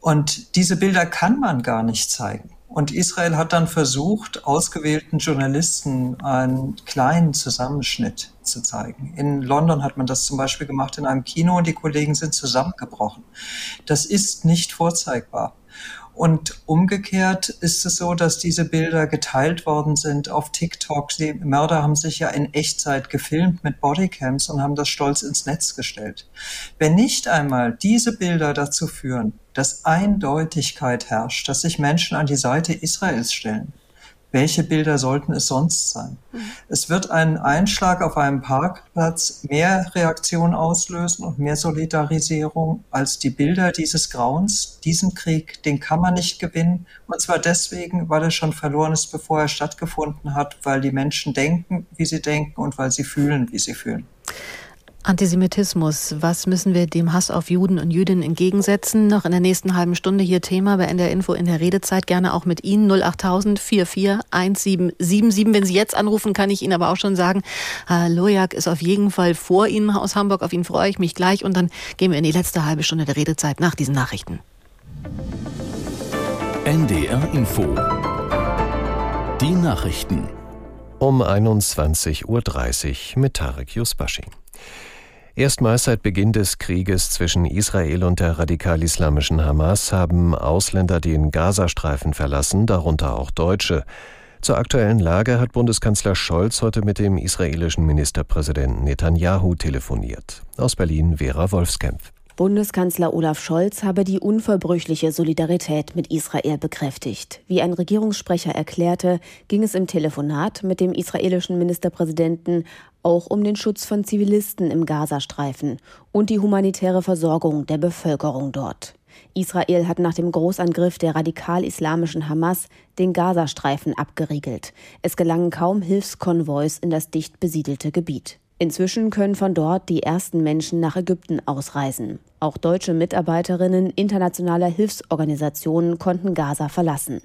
Und diese Bilder kann man gar nicht zeigen. Und Israel hat dann versucht, ausgewählten Journalisten einen kleinen Zusammenschnitt zu zeigen. In London hat man das zum Beispiel gemacht in einem Kino und die Kollegen sind zusammengebrochen. Das ist nicht vorzeigbar. Und umgekehrt ist es so, dass diese Bilder geteilt worden sind auf TikTok. Die Mörder haben sich ja in Echtzeit gefilmt mit Bodycams und haben das stolz ins Netz gestellt. Wenn nicht einmal diese Bilder dazu führen, dass Eindeutigkeit herrscht, dass sich Menschen an die Seite Israels stellen, welche Bilder sollten es sonst sein? Es wird ein Einschlag auf einem Parkplatz mehr Reaktion auslösen und mehr Solidarisierung als die Bilder dieses Grauens. Diesen Krieg, den kann man nicht gewinnen. Und zwar deswegen, weil er schon verloren ist, bevor er stattgefunden hat, weil die Menschen denken, wie sie denken und weil sie fühlen, wie sie fühlen. Antisemitismus, was müssen wir dem Hass auf Juden und Jüdinnen entgegensetzen? Noch in der nächsten halben Stunde hier Thema bei NDR Info in der Redezeit. Gerne auch mit Ihnen 08000 441777. Wenn Sie jetzt anrufen, kann ich Ihnen aber auch schon sagen, Herr Lojak ist auf jeden Fall vor Ihnen aus Hamburg. Auf ihn freue ich mich gleich. Und dann gehen wir in die letzte halbe Stunde der Redezeit nach diesen Nachrichten. NDR Info. Die Nachrichten. Um 21.30 Uhr mit Tarek Yusbashi. Erstmals seit Beginn des Krieges zwischen Israel und der radikal-islamischen Hamas haben Ausländer den Gazastreifen verlassen, darunter auch Deutsche. Zur aktuellen Lage hat Bundeskanzler Scholz heute mit dem israelischen Ministerpräsidenten Netanyahu telefoniert. Aus Berlin Vera Wolfskämpf. Bundeskanzler Olaf Scholz habe die unverbrüchliche Solidarität mit Israel bekräftigt. Wie ein Regierungssprecher erklärte, ging es im Telefonat mit dem israelischen Ministerpräsidenten auch um den Schutz von Zivilisten im Gazastreifen und die humanitäre Versorgung der Bevölkerung dort. Israel hat nach dem Großangriff der radikal-islamischen Hamas den Gazastreifen abgeriegelt. Es gelangen kaum Hilfskonvois in das dicht besiedelte Gebiet. Inzwischen können von dort die ersten Menschen nach Ägypten ausreisen. Auch deutsche Mitarbeiterinnen internationaler Hilfsorganisationen konnten Gaza verlassen.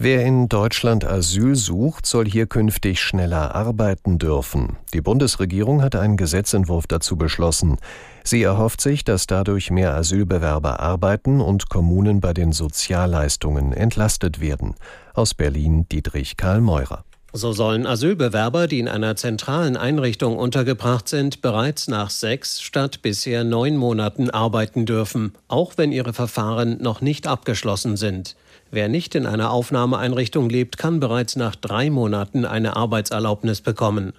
Wer in Deutschland Asyl sucht, soll hier künftig schneller arbeiten dürfen. Die Bundesregierung hat einen Gesetzentwurf dazu beschlossen. Sie erhofft sich, dass dadurch mehr Asylbewerber arbeiten und Kommunen bei den Sozialleistungen entlastet werden. Aus Berlin Dietrich Karl Meurer. So sollen Asylbewerber, die in einer zentralen Einrichtung untergebracht sind, bereits nach sechs statt bisher neun Monaten arbeiten dürfen, auch wenn ihre Verfahren noch nicht abgeschlossen sind. Wer nicht in einer Aufnahmeeinrichtung lebt, kann bereits nach drei Monaten eine Arbeitserlaubnis bekommen.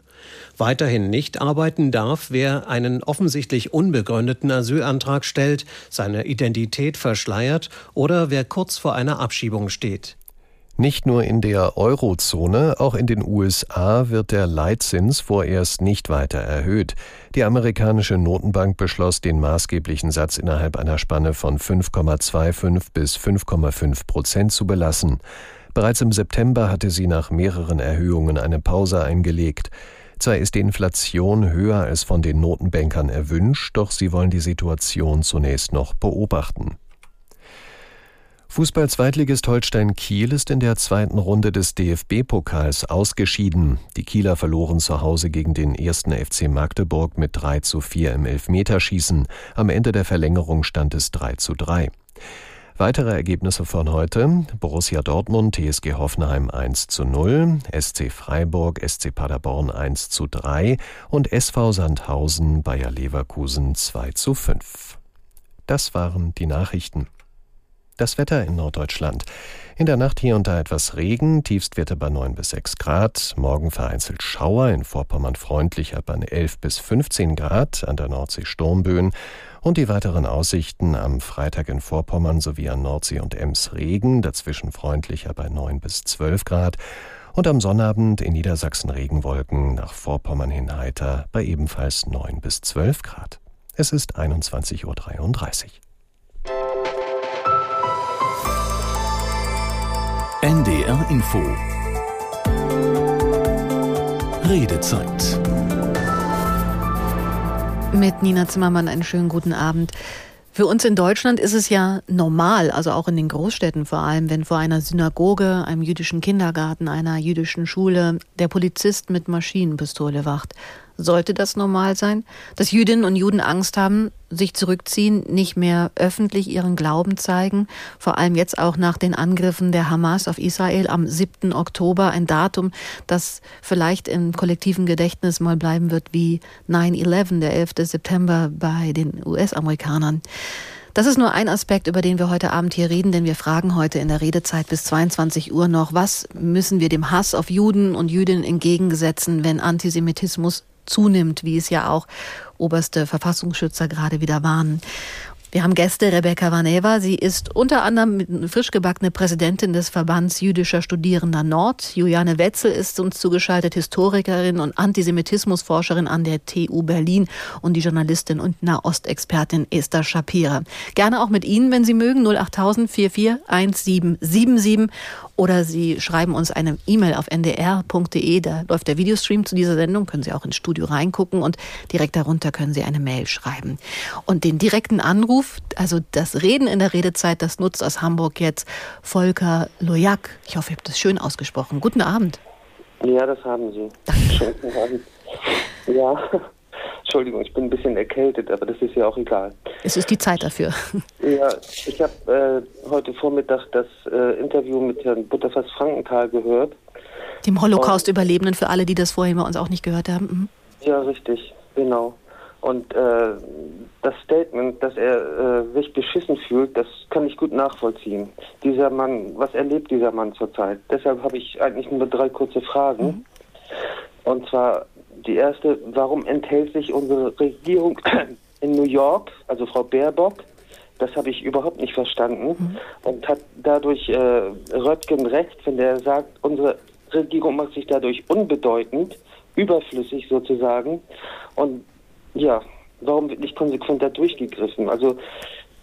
Weiterhin nicht arbeiten darf, wer einen offensichtlich unbegründeten Asylantrag stellt, seine Identität verschleiert oder wer kurz vor einer Abschiebung steht. Nicht nur in der Eurozone, auch in den USA wird der Leitzins vorerst nicht weiter erhöht. Die amerikanische Notenbank beschloss, den maßgeblichen Satz innerhalb einer Spanne von 5,25 bis 5,5 Prozent zu belassen. Bereits im September hatte sie nach mehreren Erhöhungen eine Pause eingelegt. Zwar ist die Inflation höher als von den Notenbankern erwünscht, doch sie wollen die Situation zunächst noch beobachten. Fußball-Zweitligist Holstein Kiel ist in der zweiten Runde des DFB-Pokals ausgeschieden. Die Kieler verloren zu Hause gegen den ersten FC Magdeburg mit 3 zu 4 im Elfmeterschießen. Am Ende der Verlängerung stand es 3 zu 3. Weitere Ergebnisse von heute. Borussia Dortmund, TSG Hoffenheim 1 zu 0, SC Freiburg, SC Paderborn 1 zu 3 und SV Sandhausen, Bayer Leverkusen 2 zu 5. Das waren die Nachrichten. Das Wetter in Norddeutschland. In der Nacht hier und da etwas Regen, Tiefstwerte bei 9 bis 6 Grad. Morgen vereinzelt Schauer, in Vorpommern freundlicher bei 11 bis 15 Grad, an der Nordsee Sturmböen. Und die weiteren Aussichten am Freitag in Vorpommern sowie an Nordsee und Ems Regen, dazwischen freundlicher bei 9 bis 12 Grad. Und am Sonnabend in Niedersachsen Regenwolken, nach Vorpommern hin heiter, bei ebenfalls 9 bis 12 Grad. Es ist 21.33 Uhr. NDR Info Redezeit mit Nina Zimmermann einen schönen guten Abend. Für uns in Deutschland ist es ja normal, also auch in den Großstädten vor allem, wenn vor einer Synagoge, einem jüdischen Kindergarten, einer jüdischen Schule der Polizist mit Maschinenpistole wacht. Sollte das normal sein? Dass Jüdinnen und Juden Angst haben, sich zurückziehen, nicht mehr öffentlich ihren Glauben zeigen, vor allem jetzt auch nach den Angriffen der Hamas auf Israel am 7. Oktober, ein Datum, das vielleicht im kollektiven Gedächtnis mal bleiben wird wie 9-11, der 11. September bei den US-Amerikanern. Das ist nur ein Aspekt, über den wir heute Abend hier reden, denn wir fragen heute in der Redezeit bis 22 Uhr noch, was müssen wir dem Hass auf Juden und Jüdinnen entgegensetzen, wenn Antisemitismus zunimmt, wie es ja auch oberste Verfassungsschützer gerade wieder warnen. Wir haben Gäste, Rebecca Vaneva. Sie ist unter anderem frisch gebackene Präsidentin des Verbands jüdischer Studierender Nord. Juliane Wetzel ist uns zugeschaltet, Historikerin und Antisemitismusforscherin an der TU Berlin und die Journalistin und Nahostexpertin Esther Shapira. Gerne auch mit Ihnen, wenn Sie mögen, 08000 441777 oder Sie schreiben uns eine E-Mail auf ndr.de. Da läuft der Videostream zu dieser Sendung. Können Sie auch ins Studio reingucken und direkt darunter können Sie eine Mail schreiben. Und den direkten Anruf Anruf, also das Reden in der Redezeit, das nutzt aus Hamburg jetzt Volker Lojak. Ich hoffe, ich habe das schön ausgesprochen. Guten Abend. Ja, das haben Sie. <laughs> Danke. Ja, Entschuldigung, ich bin ein bisschen erkältet, aber das ist ja auch egal. Es ist die Zeit dafür. Ja, ich habe äh, heute Vormittag das äh, Interview mit Herrn Butterfass Frankenthal gehört. Dem Holocaust-Überlebenden, für alle, die das vorhin bei uns auch nicht gehört haben. Mhm. Ja, richtig, genau. Und äh, das Statement, dass er äh, sich beschissen fühlt, das kann ich gut nachvollziehen. Dieser Mann, was erlebt dieser Mann zurzeit? Deshalb habe ich eigentlich nur drei kurze Fragen. Mhm. Und zwar die erste, warum enthält sich unsere Regierung <clears throat> in New York, also Frau Baerbock, das habe ich überhaupt nicht verstanden mhm. und hat dadurch äh, Röttgen recht, wenn er sagt, unsere Regierung macht sich dadurch unbedeutend, überflüssig sozusagen. Und ja, warum wird nicht konsequent da durchgegriffen? Also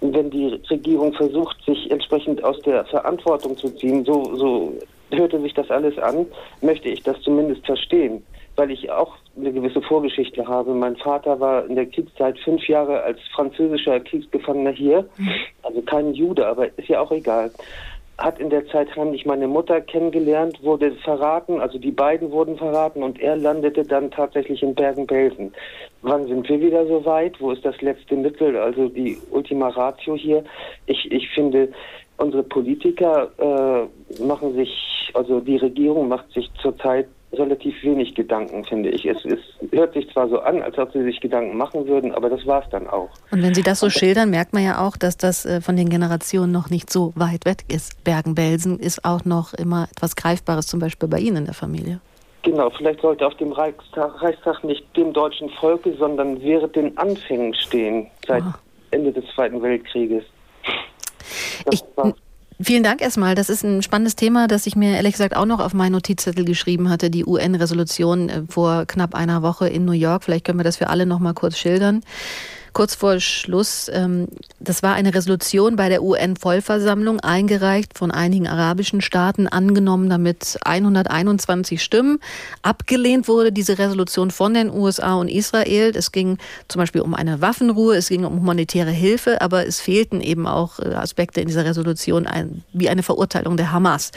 wenn die Regierung versucht, sich entsprechend aus der Verantwortung zu ziehen, so, so hörte sich das alles an, möchte ich das zumindest verstehen, weil ich auch eine gewisse Vorgeschichte habe. Mein Vater war in der Kriegszeit fünf Jahre als französischer Kriegsgefangener hier, mhm. also kein Jude, aber ist ja auch egal hat in der Zeit heimlich meine Mutter kennengelernt, wurde verraten, also die beiden wurden verraten und er landete dann tatsächlich in Bergen-Belsen. Wann sind wir wieder so weit? Wo ist das letzte Mittel, also die Ultima Ratio hier? Ich, ich finde, unsere Politiker äh, machen sich, also die Regierung macht sich zurzeit relativ wenig Gedanken, finde ich. Es, es, hört sich zwar so an, als ob sie sich Gedanken machen würden, aber das war es dann auch. Und wenn Sie das so schildern, merkt man ja auch, dass das äh, von den Generationen noch nicht so weit weg ist. Bergen-Belsen ist auch noch immer etwas Greifbares, zum Beispiel bei Ihnen in der Familie. Genau, vielleicht sollte auf dem Reichstag, Reichstag nicht dem deutschen Volke, sondern während den Anfängen stehen, seit oh. Ende des Zweiten Weltkrieges. Das ich, Vielen Dank erstmal. Das ist ein spannendes Thema, das ich mir ehrlich gesagt auch noch auf meinen Notizzettel geschrieben hatte. Die UN-Resolution äh, vor knapp einer Woche in New York. Vielleicht können wir das für alle noch mal kurz schildern kurz vor Schluss, ähm, das war eine Resolution bei der UN-Vollversammlung, eingereicht von einigen arabischen Staaten, angenommen damit 121 Stimmen. Abgelehnt wurde diese Resolution von den USA und Israel. Es ging zum Beispiel um eine Waffenruhe, es ging um humanitäre Hilfe, aber es fehlten eben auch äh, Aspekte in dieser Resolution, wie eine Verurteilung der Hamas.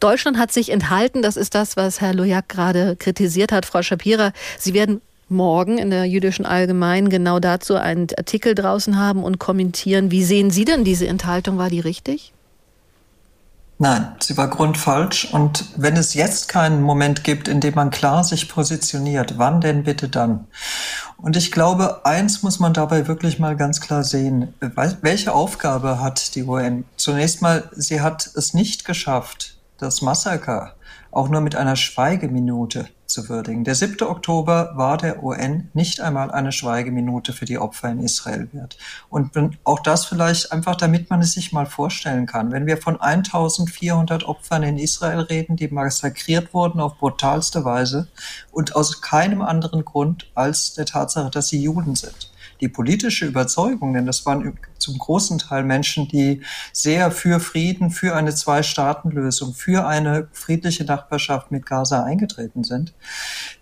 Deutschland hat sich enthalten. Das ist das, was Herr Lojak gerade kritisiert hat. Frau Shapira, Sie werden morgen in der jüdischen Allgemein genau dazu einen Artikel draußen haben und kommentieren. Wie sehen Sie denn diese Enthaltung? War die richtig? Nein, sie war grundfalsch. Und wenn es jetzt keinen Moment gibt, in dem man klar sich positioniert, wann denn bitte dann? Und ich glaube, eins muss man dabei wirklich mal ganz klar sehen. Welche Aufgabe hat die UN? Zunächst mal, sie hat es nicht geschafft, das Massaker auch nur mit einer Schweigeminute zu würdigen. Der 7. Oktober war der UN nicht einmal eine Schweigeminute für die Opfer in Israel wert. Und auch das vielleicht einfach, damit man es sich mal vorstellen kann. Wenn wir von 1400 Opfern in Israel reden, die massakriert wurden auf brutalste Weise und aus keinem anderen Grund als der Tatsache, dass sie Juden sind die politische Überzeugung, denn das waren zum großen Teil Menschen, die sehr für Frieden, für eine Zwei-Staaten-Lösung, für eine friedliche Nachbarschaft mit Gaza eingetreten sind,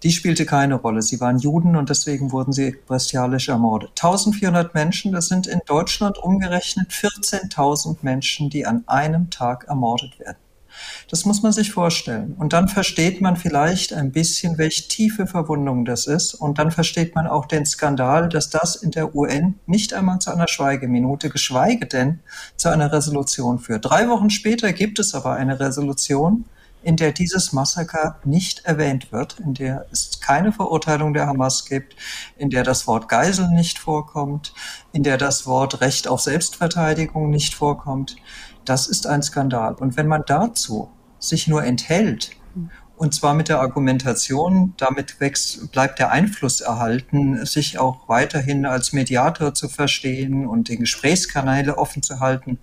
die spielte keine Rolle. Sie waren Juden und deswegen wurden sie bestialisch ermordet. 1400 Menschen, das sind in Deutschland umgerechnet 14.000 Menschen, die an einem Tag ermordet werden. Das muss man sich vorstellen. Und dann versteht man vielleicht ein bisschen, welche tiefe Verwundung das ist. Und dann versteht man auch den Skandal, dass das in der UN nicht einmal zu einer Schweigeminute, geschweige denn zu einer Resolution führt. Drei Wochen später gibt es aber eine Resolution, in der dieses Massaker nicht erwähnt wird, in der es keine Verurteilung der Hamas gibt, in der das Wort Geisel nicht vorkommt, in der das Wort Recht auf Selbstverteidigung nicht vorkommt. Das ist ein Skandal. Und wenn man dazu sich nur enthält, und zwar mit der Argumentation, damit wächst, bleibt der Einfluss erhalten, sich auch weiterhin als Mediator zu verstehen und die Gesprächskanäle offen zu halten,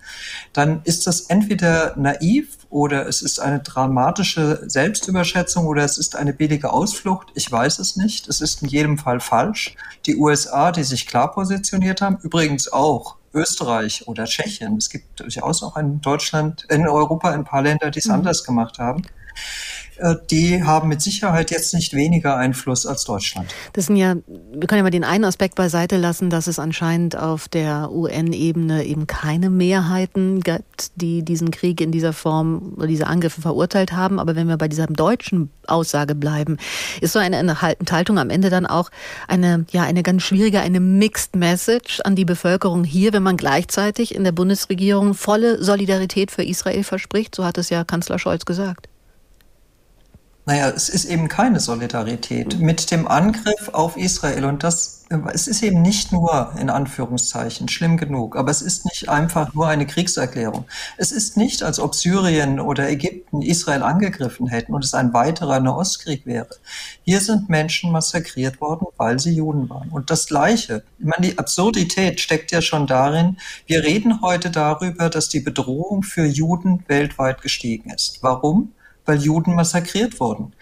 dann ist das entweder naiv oder es ist eine dramatische Selbstüberschätzung oder es ist eine billige Ausflucht. Ich weiß es nicht. Es ist in jedem Fall falsch. Die USA, die sich klar positioniert haben, übrigens auch Österreich oder Tschechien. Es gibt durchaus auch in Deutschland, in Europa ein paar Länder, die es mhm. anders gemacht haben. Äh, die haben mit Sicherheit jetzt nicht weniger Einfluss als Deutschland. Das sind ja, wir können ja mal den einen Aspekt beiseite lassen, dass es anscheinend auf der UN-Ebene eben keine Mehrheiten gibt, die diesen Krieg in dieser Form oder diese Angriffe verurteilt haben. Aber wenn wir bei dieser deutschen Aussage bleiben, ist so eine Enthaltung am Ende dann auch eine, ja, eine ganz schwierige, eine Mixed Message an die Bevölkerung hier, wenn man gleichzeitig in der Bundesregierung volle Solidarität für Israel verspricht. So hat es ja Kanzler Scholz gesagt. Naja, es ist eben keine Solidarität mit dem Angriff auf Israel. Und das, es ist eben nicht nur, in Anführungszeichen, schlimm genug, aber es ist nicht einfach nur eine Kriegserklärung. Es ist nicht, als ob Syrien oder Ägypten Israel angegriffen hätten und es ein weiterer Nahostkrieg wäre. Hier sind Menschen massakriert worden, weil sie Juden waren. Und das Gleiche, ich meine, die Absurdität steckt ja schon darin, wir reden heute darüber, dass die Bedrohung für Juden weltweit gestiegen ist. Warum? Weil Juden massakriert wurden.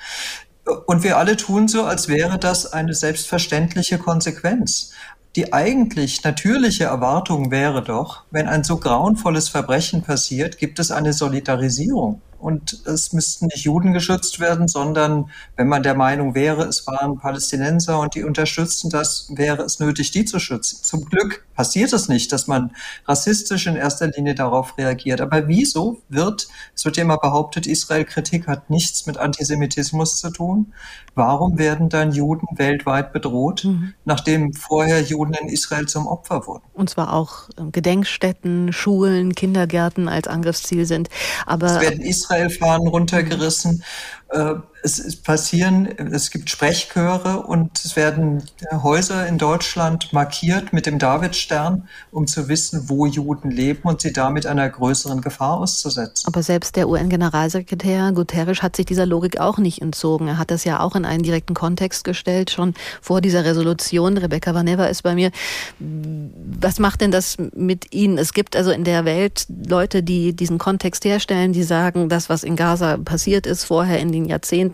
Und wir alle tun so, als wäre das eine selbstverständliche Konsequenz. Die eigentlich natürliche Erwartung wäre doch, wenn ein so grauenvolles Verbrechen passiert, gibt es eine Solidarisierung und es müssten nicht Juden geschützt werden, sondern wenn man der Meinung wäre, es waren Palästinenser und die unterstützten das, wäre es nötig, die zu schützen. Zum Glück passiert es nicht, dass man rassistisch in erster Linie darauf reagiert. Aber wieso wird, es wird ja immer behauptet, Israel-Kritik hat nichts mit Antisemitismus zu tun. Warum werden dann Juden weltweit bedroht, mhm. nachdem vorher Juden in Israel zum Opfer wurden? Und zwar auch ähm, Gedenkstätten, Schulen, Kindergärten als Angriffsziel sind. Aber es werden Israel-Fahnen runtergerissen. Äh, es, passieren, es gibt Sprechchöre und es werden Häuser in Deutschland markiert mit dem Davidstern, um zu wissen, wo Juden leben und sie damit einer größeren Gefahr auszusetzen. Aber selbst der UN-Generalsekretär Guterres hat sich dieser Logik auch nicht entzogen. Er hat das ja auch in einen direkten Kontext gestellt, schon vor dieser Resolution. Rebecca Vaneva ist bei mir. Was macht denn das mit Ihnen? Es gibt also in der Welt Leute, die diesen Kontext herstellen, die sagen, das, was in Gaza passiert ist, vorher in den Jahrzehnten,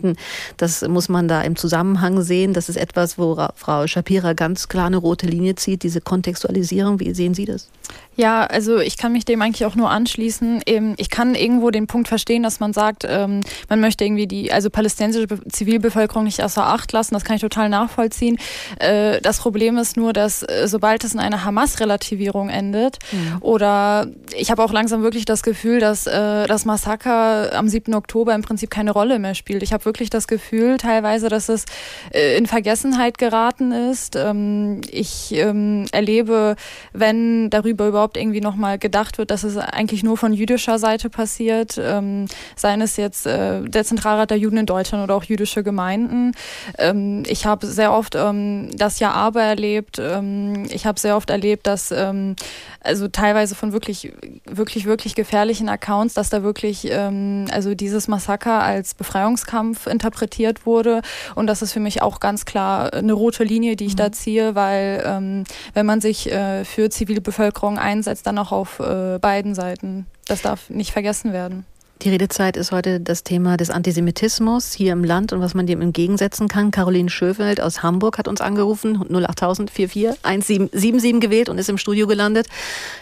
das muss man da im Zusammenhang sehen. Das ist etwas, wo Frau Shapira ganz klar eine rote Linie zieht, diese Kontextualisierung. Wie sehen Sie das? Ja, also ich kann mich dem eigentlich auch nur anschließen. Ich kann irgendwo den Punkt verstehen, dass man sagt, ähm, man möchte irgendwie die also palästinensische Zivilbevölkerung nicht außer Acht lassen. Das kann ich total nachvollziehen. Äh, das Problem ist nur, dass äh, sobald es in einer Hamas-Relativierung endet mhm. oder ich habe auch langsam wirklich das Gefühl, dass äh, das Massaker am 7. Oktober im Prinzip keine Rolle mehr spielt. Ich habe wirklich das Gefühl teilweise, dass es in Vergessenheit geraten ist. Ähm, ich ähm, erlebe, wenn darüber überhaupt überhaupt irgendwie nochmal gedacht wird, dass es eigentlich nur von jüdischer Seite passiert, ähm, seien es jetzt äh, der Zentralrat der Juden in Deutschland oder auch jüdische Gemeinden. Ähm, ich habe sehr oft ähm, das Ja aber erlebt. Ähm, ich habe sehr oft erlebt, dass ähm, also teilweise von wirklich, wirklich, wirklich gefährlichen Accounts, dass da wirklich ähm, also dieses Massaker als Befreiungskampf interpretiert wurde. Und das ist für mich auch ganz klar eine rote Linie, die ich mhm. da ziehe, weil ähm, wenn man sich äh, für zivile Bevölkerung einsetzt, dann auch auf äh, beiden Seiten. Das darf nicht vergessen werden. Die Redezeit ist heute das Thema des Antisemitismus hier im Land und was man dem entgegensetzen kann. Caroline Schöfeld aus Hamburg hat uns angerufen, 08000 44 1777 gewählt und ist im Studio gelandet.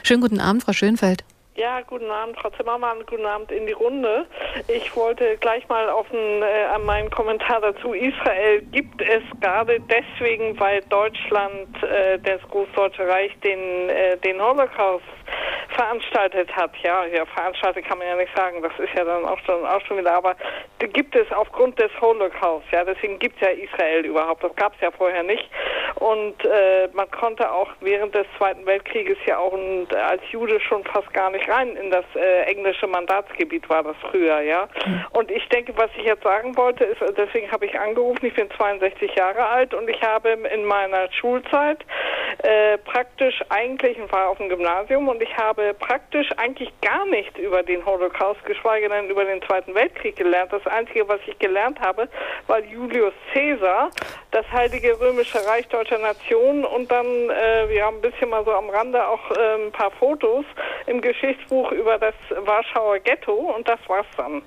Schönen guten Abend, Frau Schönfeld. Ja, guten Abend, Frau Zimmermann, guten Abend in die Runde. Ich wollte gleich mal auf einen, äh, an meinen Kommentar dazu. Israel gibt es gerade deswegen, weil Deutschland, äh, das Großdeutsche Reich, den, äh, den Holocaust veranstaltet hat. Ja, ja, veranstaltet kann man ja nicht sagen, das ist ja dann auch schon, auch schon wieder, aber gibt es aufgrund des Holocaust, ja, deswegen gibt es ja Israel überhaupt, das gab es ja vorher nicht. Und äh, man konnte auch während des Zweiten Weltkrieges ja auch und, als Jude schon fast gar nicht rein in das äh, englische Mandatsgebiet war das früher, ja. Und ich denke, was ich jetzt sagen wollte, ist, deswegen habe ich angerufen, ich bin 62 Jahre alt und ich habe in meiner Schulzeit äh, praktisch eigentlich, und war auf dem Gymnasium und ich habe praktisch eigentlich gar nichts über den Holocaust, geschweige denn über den Zweiten Weltkrieg gelernt. Das Einzige, was ich gelernt habe, war Julius Caesar, das Heilige Römische Reich deutscher Nationen und dann, äh, wir haben ein bisschen mal so am Rande auch äh, ein paar Fotos im Geschichtsbuch über das Warschauer Ghetto und das war's dann.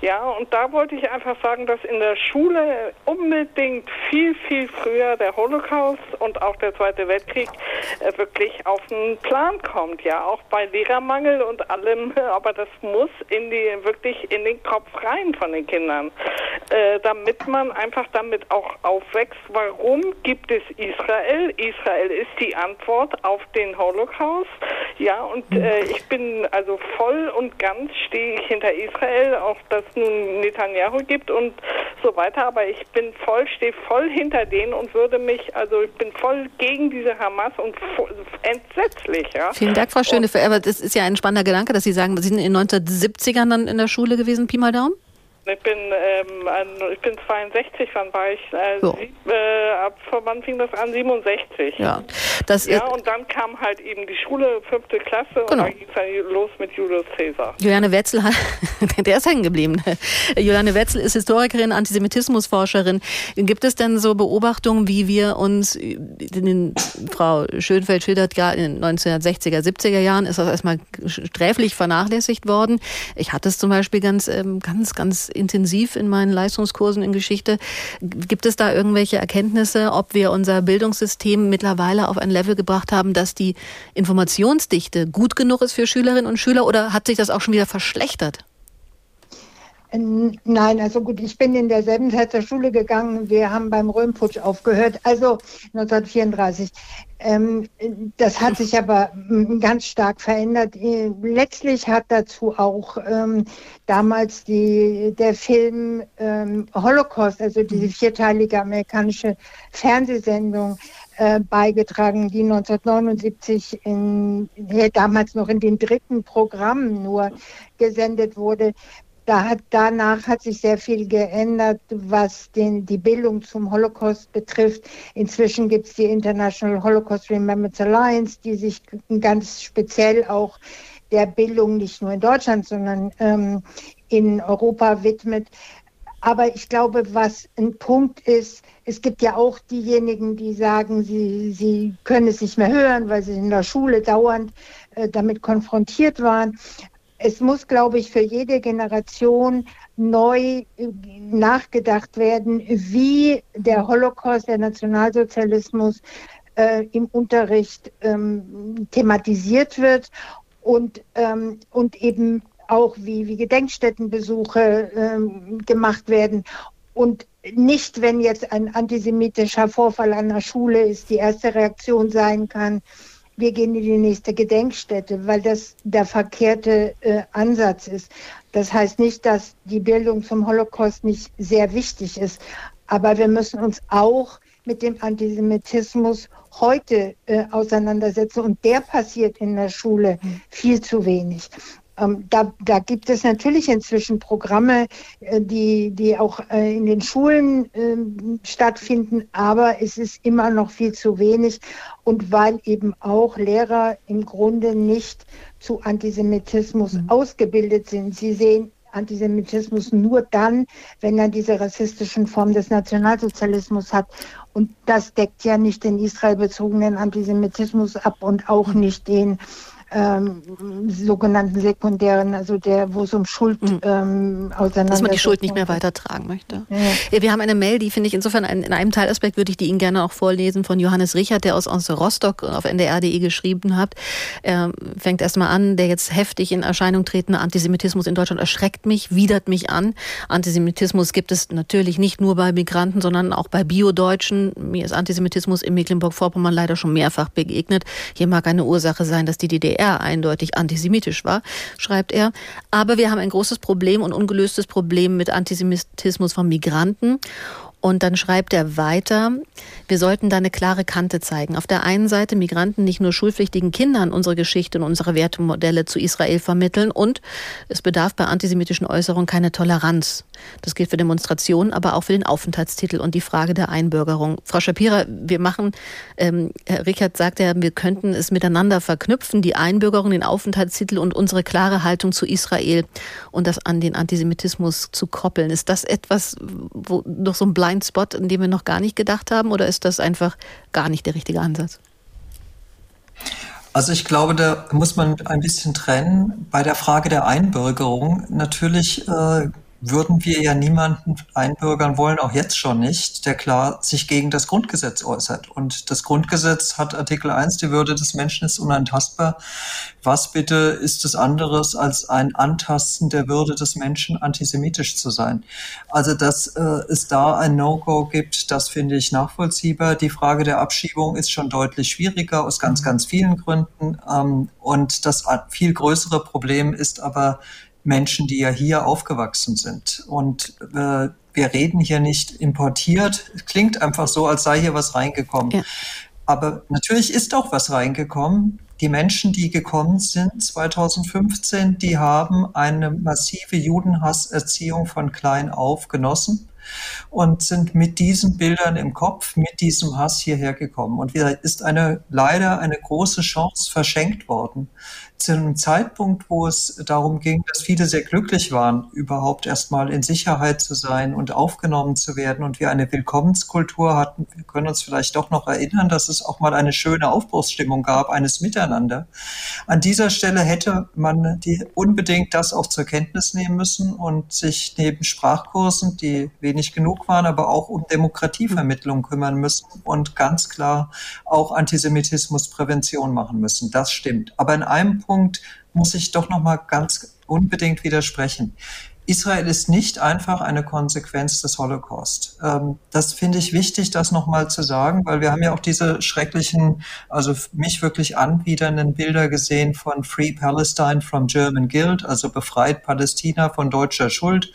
Ja, und da wollte ich einfach sagen, dass in der Schule unbedingt viel, viel früher der Holocaust und auch der Zweite Weltkrieg äh, wirklich auf den Plan kommt. Ja, auch bei Lehrermangel und allem, <laughs> aber das muss in die wirklich in den Kopf rein von den Kindern, äh, damit man einfach damit auch aufwächst. Warum gibt es Israel? Israel ist die Antwort auf den Holocaust. Ja, und äh, ich bin also voll und ganz stehe ich hinter Israel, auch dass nun Netanyahu gibt und so weiter. Aber ich bin voll, stehe voll hinter denen und würde mich, also ich bin voll gegen diese Hamas und entsetzlich. Ja. Vielen Dank, Frau Schöne. Aber das ist ja ein spannender Gedanke, dass Sie sagen, Sie sind in den 1970ern dann in der Schule gewesen, Pi mal Daumen? Ich bin, ähm, ich bin 62, wann war ich? Äh, so. sieb, äh, ab wann fing das an? 67. Ja, das ja und dann kam halt eben die Schule, fünfte Klasse, genau. und dann ging es dann los mit Julius Caesar. Juliane Wetzel, <laughs> der ist hängen geblieben. Juliane Wetzel ist Historikerin, Antisemitismusforscherin. Gibt es denn so Beobachtungen, wie wir uns, den, Frau Schönfeld schildert, ja, in den 1960er, 70er Jahren ist das erstmal sträflich vernachlässigt worden. Ich hatte es zum Beispiel ganz, ähm, ganz, ganz intensiv in meinen Leistungskursen in Geschichte. Gibt es da irgendwelche Erkenntnisse, ob wir unser Bildungssystem mittlerweile auf ein Level gebracht haben, dass die Informationsdichte gut genug ist für Schülerinnen und Schüler oder hat sich das auch schon wieder verschlechtert? Nein, also gut, ich bin in derselben Zeit zur Schule gegangen. Wir haben beim Röhmputsch aufgehört, also 1934. Ähm, das hat sich aber ganz stark verändert. Äh, letztlich hat dazu auch ähm, damals die, der Film ähm, Holocaust, also diese mhm. vierteilige amerikanische Fernsehsendung, äh, beigetragen, die 1979 in, damals noch in den dritten Programmen nur gesendet wurde. Da hat, danach hat sich sehr viel geändert, was den, die Bildung zum Holocaust betrifft. Inzwischen gibt es die International Holocaust Remembrance Alliance, die sich ganz speziell auch der Bildung nicht nur in Deutschland, sondern ähm, in Europa widmet. Aber ich glaube, was ein Punkt ist, es gibt ja auch diejenigen, die sagen, sie, sie können es nicht mehr hören, weil sie in der Schule dauernd äh, damit konfrontiert waren es muss, glaube ich, für jede Generation neu äh, nachgedacht werden, wie der Holocaust, der Nationalsozialismus äh, im Unterricht ähm, thematisiert wird und, ähm, und eben auch wie, wie Gedenkstättenbesuche ähm, gemacht werden. Und nicht, wenn jetzt ein antisemitischer Vorfall an der Schule ist, die erste Reaktion sein kann, wir gehen in die nächste Gedenkstätte, weil das der verkehrte äh, Ansatz ist. Das heißt nicht, dass die Bildung zum Holocaust nicht sehr wichtig ist, aber wir müssen uns auch mit dem Antisemitismus heute äh, auseinandersetzen. Und der passiert in der Schule viel zu wenig. Ähm, da, da, gibt es natürlich inzwischen Programme, äh, die, die auch äh, in den Schulen äh, stattfinden, aber es ist immer noch viel zu wenig. Und weil eben auch Lehrer im Grunde nicht zu Antisemitismus mhm. ausgebildet sind. Sie sehen Antisemitismus nur dann, wenn er diese rassistischen Formen des Nationalsozialismus hat. Und das deckt ja nicht den Israel bezogenen Antisemitismus ab und auch nicht den ähm, sogenannten sekundären, also der, wo es um Schuld mhm. ähm, Dass man die Schuld nicht mehr weitertragen möchte. Ja. Wir haben eine Mail, die finde ich insofern ein, in einem Teilaspekt würde ich die Ihnen gerne auch vorlesen von Johannes Richard, der aus, aus Rostock auf ndr.de geschrieben hat. Er fängt erstmal an, der jetzt heftig in Erscheinung tretende Antisemitismus in Deutschland erschreckt mich, widert mich an. Antisemitismus gibt es natürlich nicht nur bei Migranten, sondern auch bei Biodeutschen. Mir ist Antisemitismus in Mecklenburg-Vorpommern leider schon mehrfach begegnet. Hier mag eine Ursache sein, dass die DDR DDR eindeutig antisemitisch war, schreibt er. Aber wir haben ein großes Problem und ungelöstes Problem mit Antisemitismus von Migranten. Und dann schreibt er weiter, wir sollten da eine klare Kante zeigen. Auf der einen Seite Migranten nicht nur schulpflichtigen Kindern unsere Geschichte und unsere Wertemodelle zu Israel vermitteln und es bedarf bei antisemitischen Äußerungen keine Toleranz. Das gilt für Demonstrationen, aber auch für den Aufenthaltstitel und die Frage der Einbürgerung. Frau Shapira, wir machen, ähm, Herr Richard sagt ja, wir könnten es miteinander verknüpfen, die Einbürgerung, den Aufenthaltstitel und unsere klare Haltung zu Israel und das an den Antisemitismus zu koppeln. Ist das etwas, wo noch so ein Blindspot, in dem wir noch gar nicht gedacht haben, oder ist das einfach gar nicht der richtige Ansatz? Also ich glaube, da muss man ein bisschen trennen. Bei der Frage der Einbürgerung natürlich äh, würden wir ja niemanden einbürgern wollen, auch jetzt schon nicht, der klar sich gegen das Grundgesetz äußert. Und das Grundgesetz hat Artikel 1, die Würde des Menschen ist unantastbar. Was bitte ist es anderes als ein Antasten der Würde des Menschen, antisemitisch zu sein? Also, dass äh, es da ein No-Go gibt, das finde ich nachvollziehbar. Die Frage der Abschiebung ist schon deutlich schwieriger aus ganz, ganz vielen Gründen. Ähm, und das viel größere Problem ist aber, Menschen, die ja hier aufgewachsen sind. Und äh, wir reden hier nicht importiert. Klingt einfach so, als sei hier was reingekommen. Ja. Aber natürlich ist auch was reingekommen. Die Menschen, die gekommen sind 2015, die haben eine massive Judenhasserziehung von klein auf genossen und sind mit diesen Bildern im Kopf, mit diesem Hass hierher gekommen. Und wieder ist eine leider eine große Chance verschenkt worden, zu einem Zeitpunkt, wo es darum ging, dass viele sehr glücklich waren, überhaupt erstmal in Sicherheit zu sein und aufgenommen zu werden und wir eine Willkommenskultur hatten. Wir können uns vielleicht doch noch erinnern, dass es auch mal eine schöne Aufbruchsstimmung gab, eines Miteinander. An dieser Stelle hätte man die unbedingt das auch zur Kenntnis nehmen müssen und sich neben Sprachkursen, die wenig genug waren, aber auch um Demokratievermittlung kümmern müssen und ganz klar auch Antisemitismusprävention machen müssen. Das stimmt. Aber in einem Punkt muss ich doch noch mal ganz unbedingt widersprechen. Israel ist nicht einfach eine Konsequenz des Holocaust. Ähm, das finde ich wichtig, das nochmal zu sagen, weil wir haben ja auch diese schrecklichen, also mich wirklich anwidernden Bilder gesehen von Free Palestine from German Guild, also befreit Palästina von deutscher Schuld.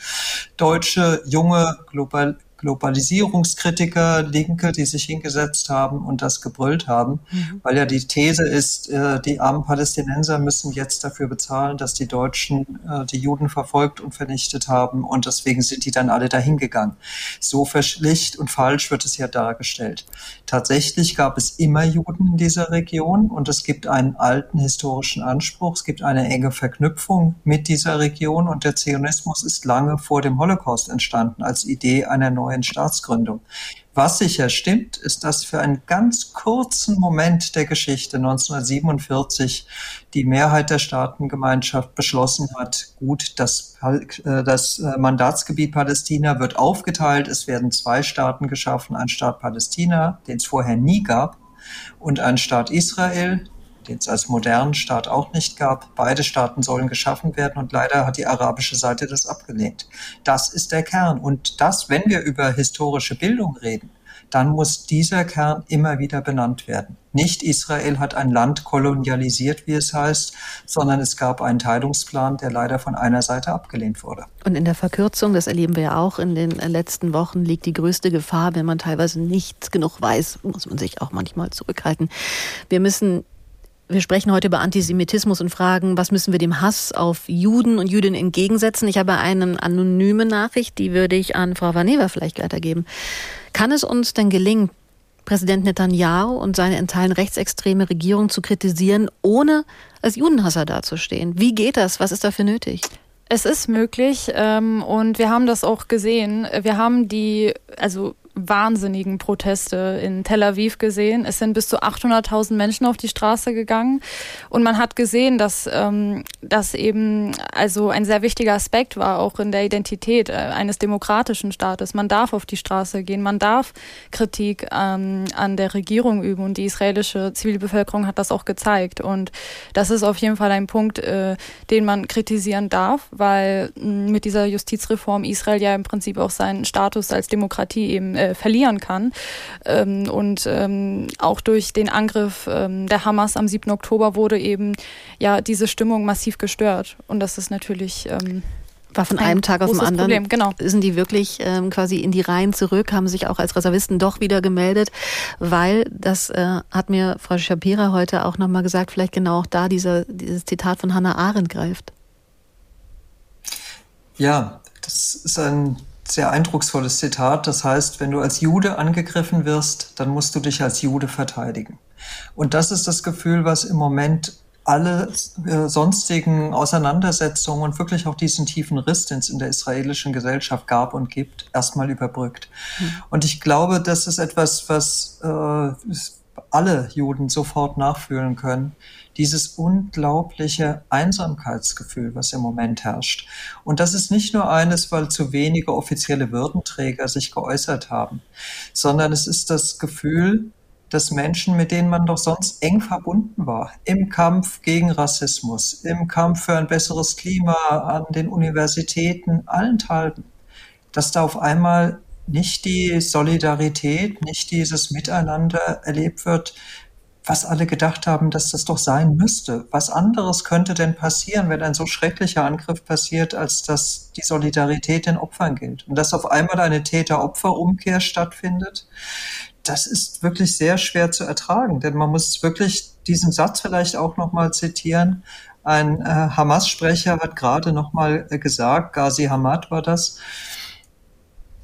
Deutsche, junge, global, Globalisierungskritiker, Linke, die sich hingesetzt haben und das gebrüllt haben, mhm. weil ja die These ist, äh, die armen Palästinenser müssen jetzt dafür bezahlen, dass die Deutschen äh, die Juden verfolgt und vernichtet haben und deswegen sind die dann alle dahin gegangen. So verschlicht und falsch wird es ja dargestellt. Tatsächlich gab es immer Juden in dieser Region und es gibt einen alten historischen Anspruch, es gibt eine enge Verknüpfung mit dieser Region und der Zionismus ist lange vor dem Holocaust entstanden als Idee einer neuen neuen Staatsgründung. Was sicher stimmt, ist, dass für einen ganz kurzen Moment der Geschichte 1947 die Mehrheit der Staatengemeinschaft beschlossen hat, gut, das, äh, das äh, Mandatsgebiet Palästina wird aufgeteilt, es werden zwei Staaten geschaffen, ein Staat Palästina, den es vorher nie gab, und ein Staat Israel, den es als modernen Staat auch nicht gab. Beide Staaten sollen geschaffen werden und leider hat die arabische Seite das abgelehnt. Das ist der Kern. Und das, wenn wir über historische Bildung reden, dann muss dieser Kern immer wieder benannt werden. Nicht Israel hat ein Land kolonialisiert, wie es heißt, sondern es gab einen Teilungsplan, der leider von einer Seite abgelehnt wurde. Und in der Verkürzung, das erleben wir ja auch in den letzten Wochen, liegt die größte Gefahr, wenn man teilweise nicht genug weiß, muss man sich auch manchmal zurückhalten. Wir müssen wir sprechen heute über Antisemitismus und fragen, was müssen wir dem Hass auf Juden und Jüdinnen entgegensetzen. Ich habe eine anonyme Nachricht, die würde ich an Frau Vaneva vielleicht weitergeben. Kann es uns denn gelingen, Präsident Netanyahu und seine in Teilen rechtsextreme Regierung zu kritisieren, ohne als Judenhasser dazustehen? Wie geht das? Was ist dafür nötig? Es ist möglich ähm, und wir haben das auch gesehen. Wir haben die, also wahnsinnigen Proteste in Tel Aviv gesehen. Es sind bis zu 800.000 Menschen auf die Straße gegangen und man hat gesehen, dass ähm, das eben also ein sehr wichtiger Aspekt war, auch in der Identität äh, eines demokratischen Staates. Man darf auf die Straße gehen, man darf Kritik ähm, an der Regierung üben und die israelische Zivilbevölkerung hat das auch gezeigt und das ist auf jeden Fall ein Punkt, äh, den man kritisieren darf, weil mh, mit dieser Justizreform Israel ja im Prinzip auch seinen Status als Demokratie eben äh, verlieren kann. Ähm, und ähm, auch durch den Angriff ähm, der Hamas am 7. Oktober wurde eben ja diese Stimmung massiv gestört. Und das ist natürlich ähm, war von einem Tag auf den anderen. Problem, genau. Sind die wirklich ähm, quasi in die Reihen zurück, haben sich auch als Reservisten doch wieder gemeldet, weil das äh, hat mir Frau Shapira heute auch nochmal gesagt, vielleicht genau auch da dieser, dieses Zitat von Hannah Arendt greift. Ja, das ist ein sehr eindrucksvolles Zitat. Das heißt, wenn du als Jude angegriffen wirst, dann musst du dich als Jude verteidigen. Und das ist das Gefühl, was im Moment alle äh, sonstigen Auseinandersetzungen und wirklich auch diesen tiefen Riss, den es in der israelischen Gesellschaft gab und gibt, erstmal überbrückt. Mhm. Und ich glaube, das ist etwas, was äh, alle Juden sofort nachfühlen können dieses unglaubliche Einsamkeitsgefühl, was im Moment herrscht. Und das ist nicht nur eines, weil zu wenige offizielle Würdenträger sich geäußert haben, sondern es ist das Gefühl, dass Menschen, mit denen man doch sonst eng verbunden war, im Kampf gegen Rassismus, im Kampf für ein besseres Klima an den Universitäten, allenthalben, dass da auf einmal nicht die Solidarität, nicht dieses Miteinander erlebt wird, was alle gedacht haben, dass das doch sein müsste. Was anderes könnte denn passieren, wenn ein so schrecklicher Angriff passiert, als dass die Solidarität den Opfern gilt? Und dass auf einmal eine Täter-Opfer-Umkehr stattfindet, das ist wirklich sehr schwer zu ertragen, denn man muss wirklich diesen Satz vielleicht auch nochmal zitieren. Ein äh, Hamas-Sprecher hat gerade nochmal äh, gesagt, Ghazi Hamad war das,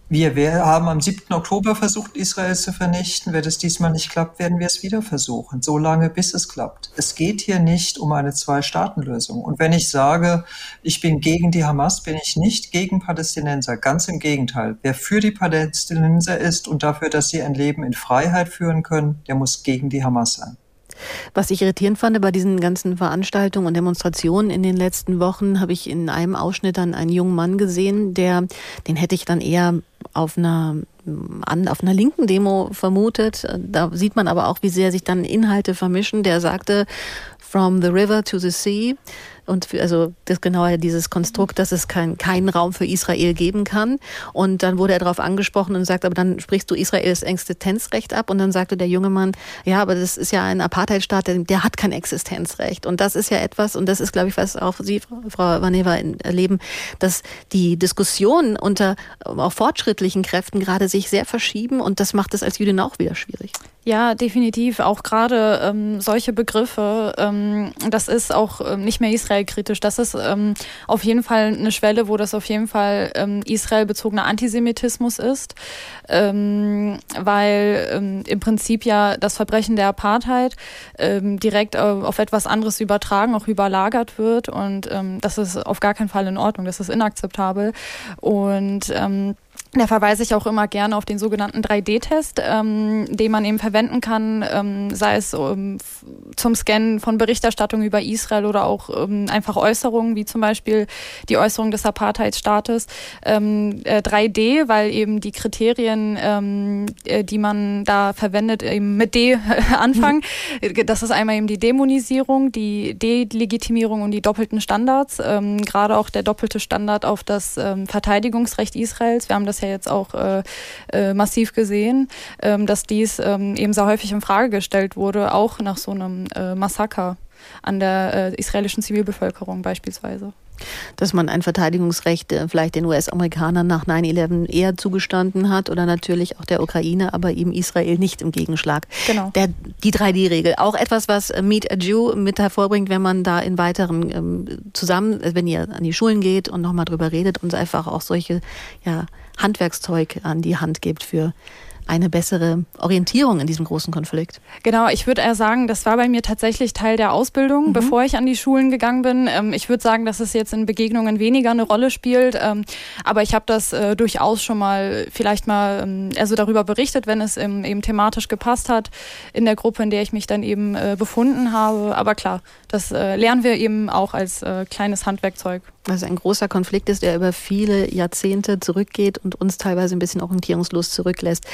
wir, wir haben am 7. Oktober versucht, Israel zu vernichten. Wenn es diesmal nicht klappt, werden wir es wieder versuchen. So lange, bis es klappt. Es geht hier nicht um eine Zwei-Staaten-Lösung. Und wenn ich sage, ich bin gegen die Hamas, bin ich nicht gegen Palästinenser. Ganz im Gegenteil. Wer für die Palästinenser ist und dafür, dass sie ein Leben in Freiheit führen können, der muss gegen die Hamas sein. Was ich irritierend fand bei diesen ganzen Veranstaltungen und Demonstrationen in den letzten Wochen, habe ich in einem Ausschnitt dann einen jungen Mann gesehen, der, den hätte ich dann eher auf einer an, auf einer linken Demo vermutet. Da sieht man aber auch, wie sehr sich dann Inhalte vermischen. Der sagte, from the river to the sea und für, also das genauer dieses Konstrukt, dass es kein, keinen Raum für Israel geben kann. Und dann wurde er darauf angesprochen und sagt, aber dann sprichst du Israels Existenzrecht ab. Und dann sagte der junge Mann, ja, aber das ist ja ein Apartheidstaat, der, der hat kein Existenzrecht. Und das ist ja etwas, und das ist, glaube ich, was auch Sie, Frau Vaneva, erleben, dass die Diskussionen unter auch fortschrittlichen Kräften gerade sich sehr verschieben und das macht es als Jüdin auch wieder schwierig. Ja, definitiv. Auch gerade ähm, solche Begriffe, ähm, das ist auch ähm, nicht mehr Israel-kritisch. Das ist ähm, auf jeden Fall eine Schwelle, wo das auf jeden Fall ähm, Israel-bezogener Antisemitismus ist, ähm, weil ähm, im Prinzip ja das Verbrechen der Apartheid ähm, direkt äh, auf etwas anderes übertragen, auch überlagert wird. Und ähm, das ist auf gar keinen Fall in Ordnung. Das ist inakzeptabel. Und ähm, da verweise ich auch immer gerne auf den sogenannten 3D-Test, ähm, den man eben verwenden kann, ähm, sei es ähm, zum Scannen von Berichterstattung über Israel oder auch ähm, einfach Äußerungen, wie zum Beispiel die Äußerung des Apartheidstaates. Ähm, äh, 3D, weil eben die Kriterien, ähm, äh, die man da verwendet, eben mit D <laughs> anfangen. Das ist einmal eben die Dämonisierung, die Delegitimierung und die doppelten Standards. Ähm, gerade auch der doppelte Standard auf das ähm, Verteidigungsrecht Israels. Wir haben das das ja jetzt auch äh, äh, massiv gesehen, ähm, dass dies ähm, eben sehr häufig in Frage gestellt wurde, auch nach so einem äh, Massaker an der äh, israelischen Zivilbevölkerung beispielsweise dass man ein Verteidigungsrecht äh, vielleicht den US-Amerikanern nach 9-11 eher zugestanden hat oder natürlich auch der Ukraine, aber eben Israel nicht im Gegenschlag. Genau. Der, die 3D-Regel. Auch etwas, was äh, Meet a Jew mit hervorbringt, wenn man da in weiteren ähm, zusammen, wenn ihr an die Schulen geht und nochmal drüber redet und einfach auch solche ja, Handwerkszeug an die Hand gibt für eine bessere Orientierung in diesem großen Konflikt? Genau, ich würde eher sagen, das war bei mir tatsächlich Teil der Ausbildung, mhm. bevor ich an die Schulen gegangen bin. Ähm, ich würde sagen, dass es jetzt in Begegnungen weniger eine Rolle spielt, ähm, aber ich habe das äh, durchaus schon mal vielleicht mal ähm, also darüber berichtet, wenn es eben thematisch gepasst hat in der Gruppe, in der ich mich dann eben äh, befunden habe. Aber klar, das äh, lernen wir eben auch als kleines Handwerkzeug was ein großer Konflikt ist, der über viele Jahrzehnte zurückgeht und uns teilweise ein bisschen orientierungslos zurücklässt.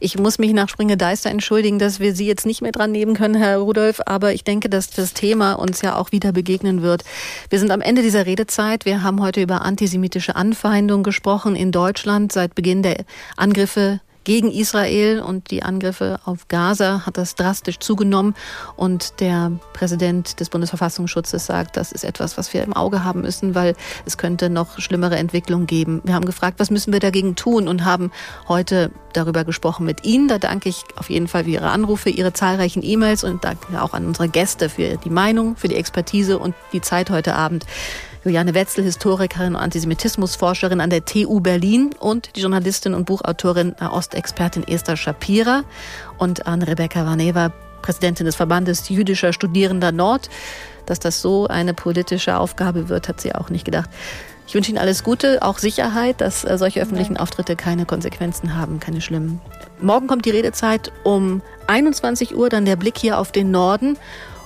Ich muss mich nach Springe Deister entschuldigen, dass wir Sie jetzt nicht mehr dran nehmen können, Herr Rudolf, aber ich denke, dass das Thema uns ja auch wieder begegnen wird. Wir sind am Ende dieser Redezeit. Wir haben heute über antisemitische Anfeindung gesprochen in Deutschland seit Beginn der Angriffe gegen Israel und die Angriffe auf Gaza hat das drastisch zugenommen. Und der Präsident des Bundesverfassungsschutzes sagt, das ist etwas, was wir im Auge haben müssen, weil es könnte noch schlimmere Entwicklungen geben. Wir haben gefragt, was müssen wir dagegen tun und haben heute darüber gesprochen mit Ihnen. Da danke ich auf jeden Fall für Ihre Anrufe, Ihre zahlreichen E-Mails und danke auch an unsere Gäste für die Meinung, für die Expertise und die Zeit heute Abend. Juliane Wetzel, Historikerin und Antisemitismusforscherin an der TU Berlin und die Journalistin und Buchautorin, Ostexpertin Esther Shapira und an Rebecca Vaneva, Präsidentin des Verbandes jüdischer Studierender Nord. Dass das so eine politische Aufgabe wird, hat sie auch nicht gedacht. Ich wünsche Ihnen alles Gute, auch Sicherheit, dass äh, solche öffentlichen Auftritte keine Konsequenzen haben, keine schlimmen. Morgen kommt die Redezeit um 21 Uhr, dann der Blick hier auf den Norden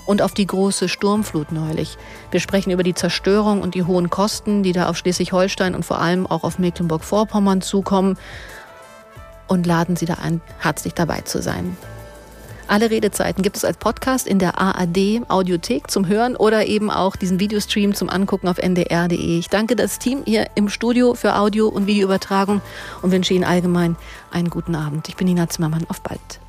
und auf die große Sturmflut neulich. Wir sprechen über die Zerstörung und die hohen Kosten, die da auf Schleswig-Holstein und vor allem auch auf Mecklenburg-Vorpommern zukommen und laden Sie da ein, herzlich dabei zu sein. Alle Redezeiten gibt es als Podcast in der ARD Audiothek zum Hören oder eben auch diesen Videostream zum Angucken auf ndr.de. Ich danke das Team hier im Studio für Audio- und Videoübertragung und wünsche Ihnen allgemein einen guten Abend. Ich bin Nina Zimmermann. Auf bald.